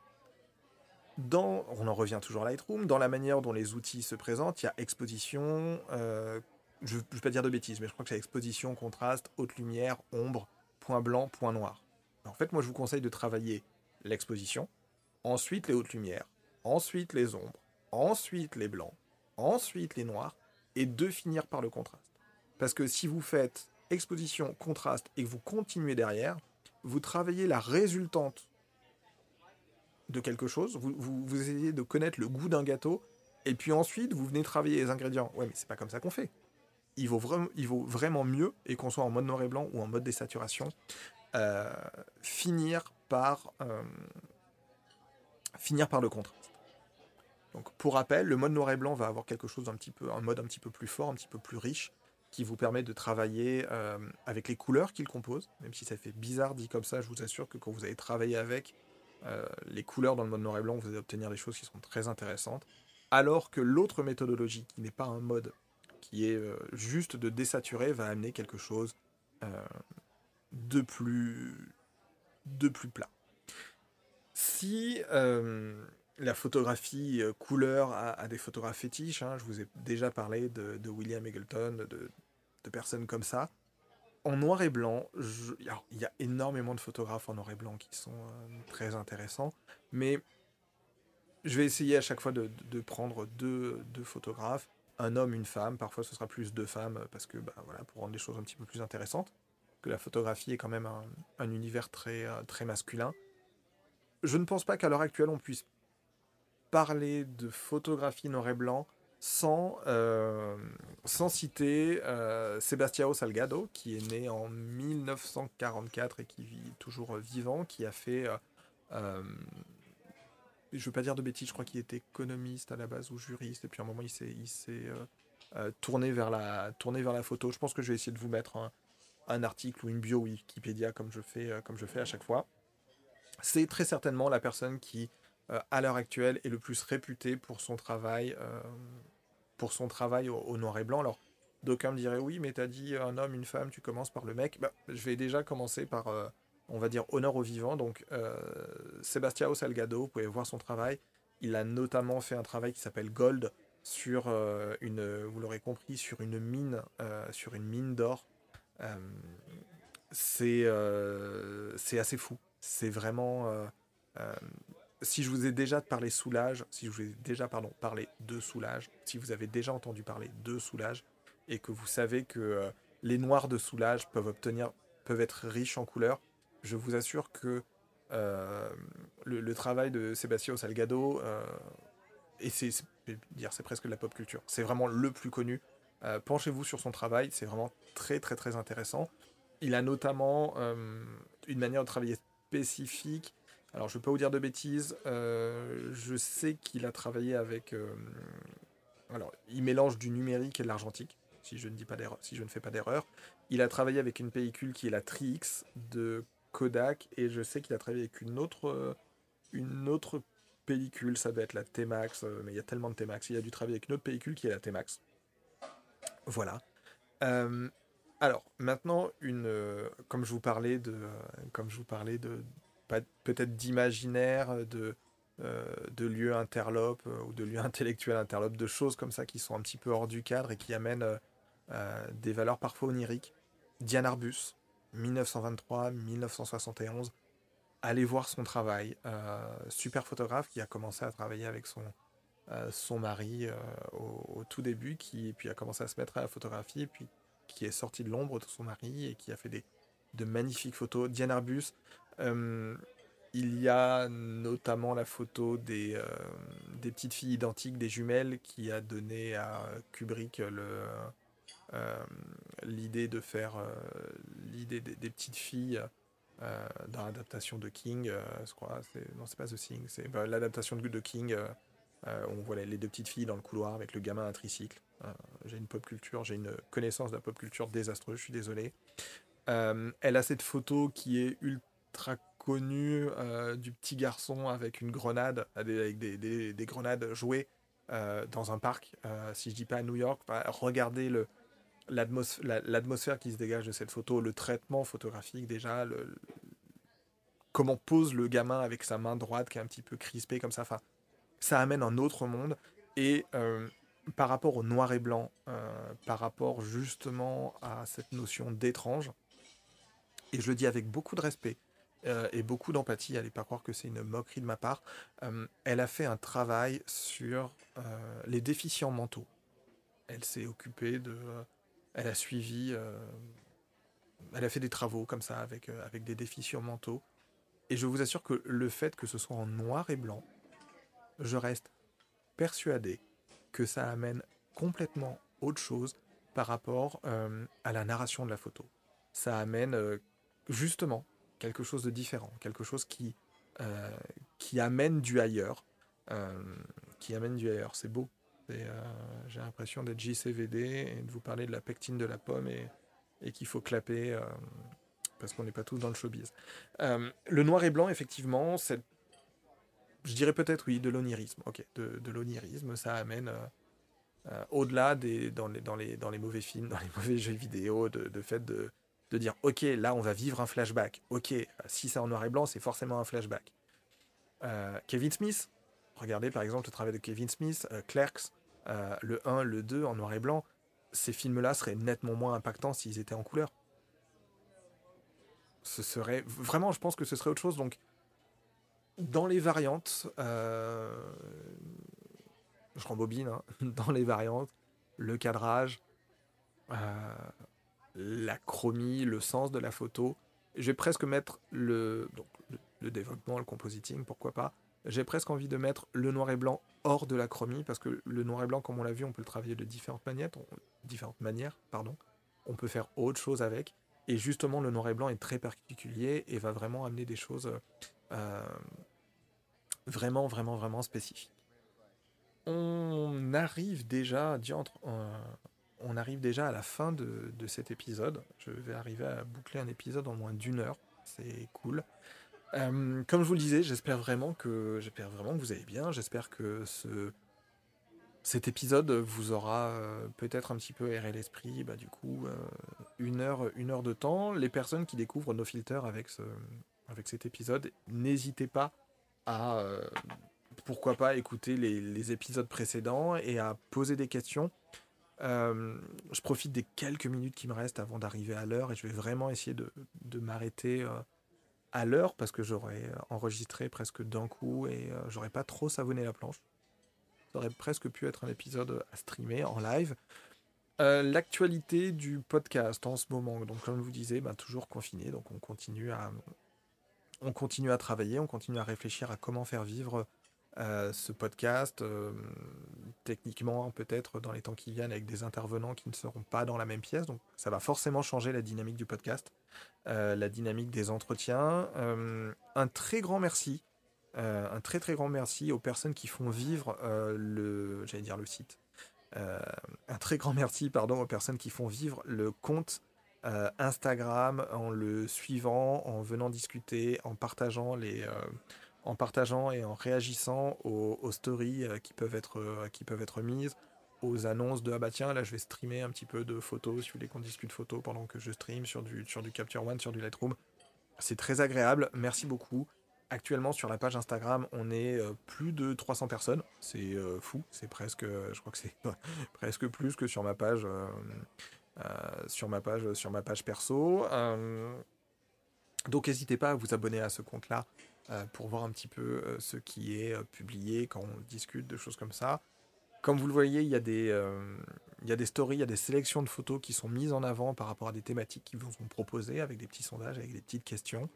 Dans, on en revient toujours à Lightroom, dans la manière dont les outils se présentent, il y a exposition, euh, je ne vais pas dire de bêtises, mais je crois que c'est exposition, contraste, haute lumière, ombre, point blanc, point noir. En fait, moi je vous conseille de travailler l'exposition, ensuite les hautes lumières, ensuite les ombres, ensuite les blancs, ensuite les noirs, et de finir par le contraste. Parce que si vous faites exposition, contraste, et que vous continuez derrière, vous travaillez la résultante de quelque chose, vous, vous, essayez de connaître le goût d'un gâteau, et puis ensuite vous venez travailler les ingrédients. Ouais, mais c'est pas comme ça qu'on fait. Il vaut, vraiment, mieux, et qu'on soit en mode noir et blanc ou en mode désaturation, euh, finir par finir par le contraste. Donc pour rappel, le mode noir et blanc va avoir quelque chose d'un petit peu, un mode un petit peu plus fort, un petit peu plus riche, qui vous permet de travailler euh, avec les couleurs qu'il compose. Même si ça fait bizarre dit comme ça, je vous assure que quand vous allez travailler avec euh, les couleurs dans le mode noir et blanc, vous allez obtenir des choses qui sont très intéressantes. Alors que l'autre méthodologie, qui n'est pas un mode, qui est euh, juste de désaturer, va amener quelque chose de plus de plus plat. Si la photographie couleur a, des photographes fétiches. Hein. Je vous ai déjà parlé de, William Eggleton, de, personnes comme ça. En noir et blanc, il y a énormément de photographes en noir et blanc qui sont euh, très intéressants, mais je vais essayer à chaque fois de, prendre deux, photographes, un homme, une femme. Parfois, ce sera plus deux femmes parce que, bah, voilà, pour rendre les choses un petit peu plus intéressantes. Que la photographie est quand même un, univers très, euh, très masculin. Je ne pense pas qu'à l'heure actuelle, on puisse parler de photographie noir et blanc sans, euh, sans citer euh, Salgado, qui est né en 1944 et qui vit toujours vivant, qui a fait... Euh, euh, je ne veux pas dire de bêtises, je crois qu'il était économiste à la base ou juriste, et puis à un moment il s'est, il s'est tourné, vers la, tourné vers la photo. Je pense que je vais essayer de vous mettre un, un article ou une bio Wikipédia comme je fais, comme je fais à chaque fois. C'est très certainement la personne qui euh, à l'heure actuelle est le plus réputé pour son travail, euh, pour son travail au, noir et blanc. Alors, d'aucuns me diraient oui, mais t'as dit un homme, une femme, tu commences par le mec. Bah, je vais déjà commencer par, euh, on va dire, honneur au vivant. Donc, Sebastião Salgado, vous pouvez voir son travail. Il a notamment fait un travail qui s'appelle Gold sur une, vous l'aurez compris, sur une mine, sur une mine d'or. c'est c'est assez fou. C'est vraiment si je vous ai déjà parlé soulage, si je vous ai déjà pardon, parlé de soulage, si vous avez déjà entendu parler de soulage et que vous savez que euh, les noirs de soulage peuvent obtenir peuvent être riches en couleurs, je vous assure que euh, le, travail de Sébastien Salgado euh, et c'est dire c'est presque de la pop culture, c'est vraiment le plus connu. Penchez-vous sur son travail, c'est vraiment très très très intéressant. Il a notamment une manière de travailler spécifique alors, je ne vais pas vous dire de bêtises. Euh, je sais qu'il a travaillé avec. Euh, alors, il mélange du numérique et de l'argentique, si je ne dis pas si je ne fais pas d'erreur. Il a travaillé avec une pellicule qui est la Tri-X de Kodak, et je sais qu'il a travaillé avec une autre, euh, une autre pellicule. Ça doit être la T-Max, mais il y a tellement de T-Max. Il a dû travailler avec une autre pellicule qui est la T-Max. Voilà. alors, maintenant, une, comme je vous parlais de, comme je vous parlais de, peut-être d'imaginaire, de, euh, de lieux interlopes euh, ou de lieux intellectuels interlopes, de choses comme ça qui sont un petit peu hors du cadre et qui amènent euh, des valeurs parfois oniriques. Diane Arbus, 1923-1971. Allez voir son travail. super photographe qui a commencé à travailler avec son, son mari au, tout début, qui puis a commencé à se mettre à la photographie, puis qui est sorti de l'ombre de son mari et qui a fait des, de magnifiques photos. Diane Arbus, euh, il y a notamment la photo des, euh, des petites filles identiques, des jumelles, qui a donné à Kubrick le, euh, l'idée de faire l'idée des, petites filles dans l'adaptation de King. je crois, non, c'est pas The Thing, c'est l'adaptation de, de King. on voit les deux petites filles dans le couloir avec le gamin à tricycle. j'ai une pop culture, j'ai une connaissance de la pop culture désastreuse, je suis désolé. elle a cette photo qui est ultra très connu euh, du petit garçon avec une grenade, avec des, des, grenades jouées euh, dans un parc. Euh, si je dis pas à New York, regardez le, l'atmosphère qui se dégage de cette photo, le traitement photographique déjà, le, comment pose le gamin avec sa main droite qui est un petit peu crispée comme ça. Enfin, ça amène un autre monde. Et par rapport au noir et blanc, par rapport justement à cette notion d'étrange, et je le dis avec beaucoup de respect, euh, et beaucoup d'empathie. Allez pas croire que c'est une moquerie de ma part. Euh, elle a fait un travail sur euh, les déficients mentaux. Elle s'est occupée de. elle a suivi. elle a fait des travaux comme ça avec, avec des déficients mentaux. Et je vous assure que le fait que ce soit en noir et blanc, je reste persuadé que ça amène complètement autre chose par rapport à la narration de la photo. Ça amène justement quelque chose de différent, quelque chose qui, qui amène du ailleurs. qui amène du ailleurs. C'est beau. J'ai l'impression d'être JCVD et de vous parler de la pectine de la pomme et, qu'il faut clapper parce qu'on n'est pas tous dans le showbiz. le noir et blanc, effectivement, c'est je dirais peut-être oui, de l'onirisme. Ok, de, de l'onirisme, ça amène euh, euh, au-delà des dans les, dans, les, dans les mauvais films, dans les mauvais jeux vidéo, de fait de, de dire ok, là on va vivre un flashback. Ok, si c'est en noir et blanc, c'est forcément un flashback. Euh, Kevin Smith, regardez par exemple le travail de Kevin Smith, Clerks, le 1, le 2 en noir et blanc. Ces films-là seraient nettement moins impactants s'ils étaient en couleur. Ce serait vraiment, je pense que ce serait autre chose. Donc, dans les variantes, euh, je rembobine, hein, dans les variantes, le cadrage, euh, la chromie, le sens de la photo, je vais presque mettre le, donc, le, développement, le compositing, pourquoi pas. J'ai presque envie de mettre le noir et blanc hors de la chromie, parce que le noir et blanc, comme on l'a vu, on peut le travailler de différentes manières, différentes manières pardon. on peut faire autre chose avec. Et justement, le noir et blanc est très particulier et va vraiment amener des choses euh, vraiment, vraiment, vraiment spécifiques. On arrive déjà, diantre, euh, on arrive déjà à la fin de, cet épisode. Je vais arriver à boucler un épisode en moins d'une heure. C'est cool. Euh, comme je vous le disais, j'espère vraiment que vous allez bien. J'espère que ce cet épisode vous aura peut-être un petit peu aéré l'esprit. Bah, du coup, une heure, une heure de temps. Les personnes qui découvrent nos filters avec ce, avec cet épisode, n'hésitez pas à, euh, pourquoi pas, écouter les, épisodes précédents et à poser des questions. Euh, je profite des quelques minutes qui me restent avant d'arriver à l'heure et je vais vraiment essayer de, m'arrêter euh, à l'heure parce que j'aurais enregistré presque d'un coup et j'aurais pas trop savonné la planche. Ça aurait presque pu être un épisode à streamer en live. L'actualité du podcast en ce moment, donc comme je vous disais, bah, toujours confiné, donc on continue à, on continue à travailler, on continue à réfléchir à comment faire vivre euh, ce podcast, euh, techniquement peut-être dans les temps qui viennent avec des intervenants qui ne seront pas dans la même pièce. Donc ça va forcément changer la dynamique du podcast, euh, la dynamique des entretiens. un très grand merci, un très très grand merci aux personnes qui font vivre le, j'allais dire le site. un très grand merci pardon aux personnes qui font vivre le compte euh, Instagram en le suivant, en venant discuter, en partageant les, euh, en partageant et en réagissant aux, stories euh, qui peuvent être qui peuvent être mises, aux annonces de ah bah tiens là je vais streamer un petit peu de photos si vous voulez qu'on discute photos pendant que je stream sur du sur du Capture One, sur du Lightroom. C'est très agréable, merci beaucoup. Actuellement sur la page Instagram, on est plus de 300 personnes. C'est fou, c'est presque, je crois que c'est presque plus que sur ma page euh, sur, ma page, sur ma page perso. Euh, donc n'hésitez pas à vous abonner à ce compte-là euh, pour voir un petit peu ce qui est publié quand on discute de choses comme ça. Comme vous le voyez, il y, a des, il y a des stories, il y a des sélections de photos qui sont mises en avant par rapport à des thématiques qui vous sont proposées avec des petits sondages, avec des petites questions.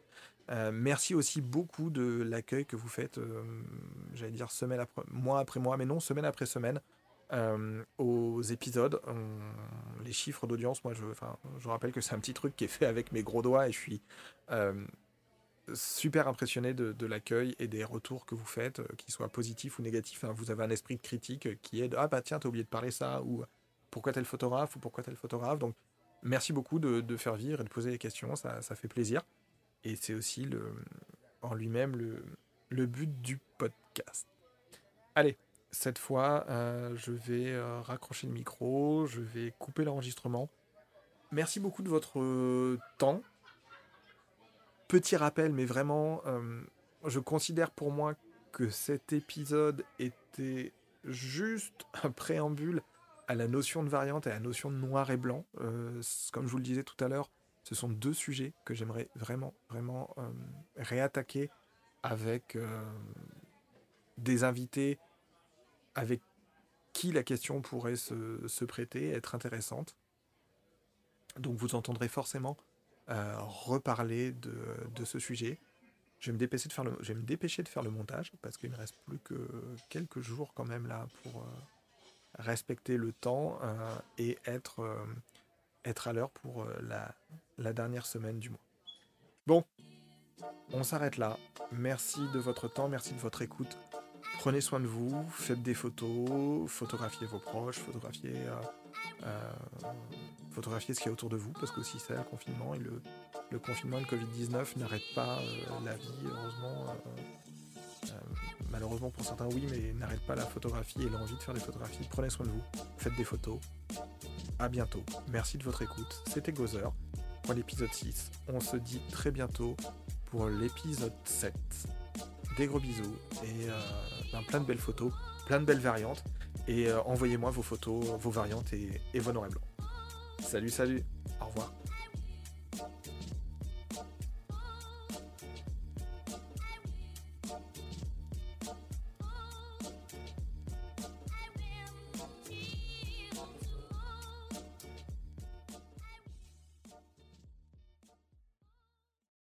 merci aussi beaucoup de l'accueil que vous faites, j'allais dire semaine après, mois après mois, mais non, semaine après semaine, euh, aux épisodes. les chiffres d'audience, moi, je, je rappelle que c'est un petit truc qui est fait avec mes gros doigts et je suis euh, super impressionné de, l'accueil et des retours que vous faites, euh, qu'ils soient positifs ou négatifs. Hein. Vous avez un esprit de critique qui est de, ah bah tiens, t'as oublié de parler ça, ou pourquoi tel photographe, ou pourquoi tel photographe. Donc, merci beaucoup de, faire vivre et de poser des questions, ça, ça fait plaisir. Et c'est aussi en lui-même le, but du podcast. Allez, cette fois, euh, je vais euh, raccrocher le micro, je vais couper l'enregistrement. Merci beaucoup de votre euh, temps. Petit rappel, mais vraiment, je considère pour moi que cet épisode était juste un préambule à la notion de variante et à la notion de noir et blanc. comme je vous le disais tout à l'heure, ce sont deux sujets que j'aimerais vraiment, vraiment réattaquer avec des invités avec qui la question pourrait se, prêter, être intéressante. Donc vous entendrez forcément euh, reparler de, ce sujet. Je vais, me dépêcher de faire le, montage parce qu'il me reste plus que quelques jours quand même là pour euh, respecter le temps euh, et être, à l'heure pour la, dernière semaine du mois. Bon, On s'arrête là. Merci de votre temps, merci de votre écoute. Prenez soin de vous, faites des photos, photographiez vos proches, photographiez, euh, euh, photographiez ce qu'il y a autour de vous, parce que aussi c'est le confinement, et le, le confinement le Covid-19 n'arrêtent pas euh, la vie, heureusement. malheureusement pour certains oui, mais n'arrêtent pas la photographie et l'envie de faire des photographies. Prenez soin de vous, faites des photos. À bientôt. Merci de votre écoute. C'était Gozer pour l'épisode 6. On se dit très bientôt pour l'épisode 7. Des gros bisous et ben, plein de belles photos, plein de belles variantes. Et envoyez-moi vos photos, vos variantes et, et vos noirs et blancs. Salut, salut, au revoir.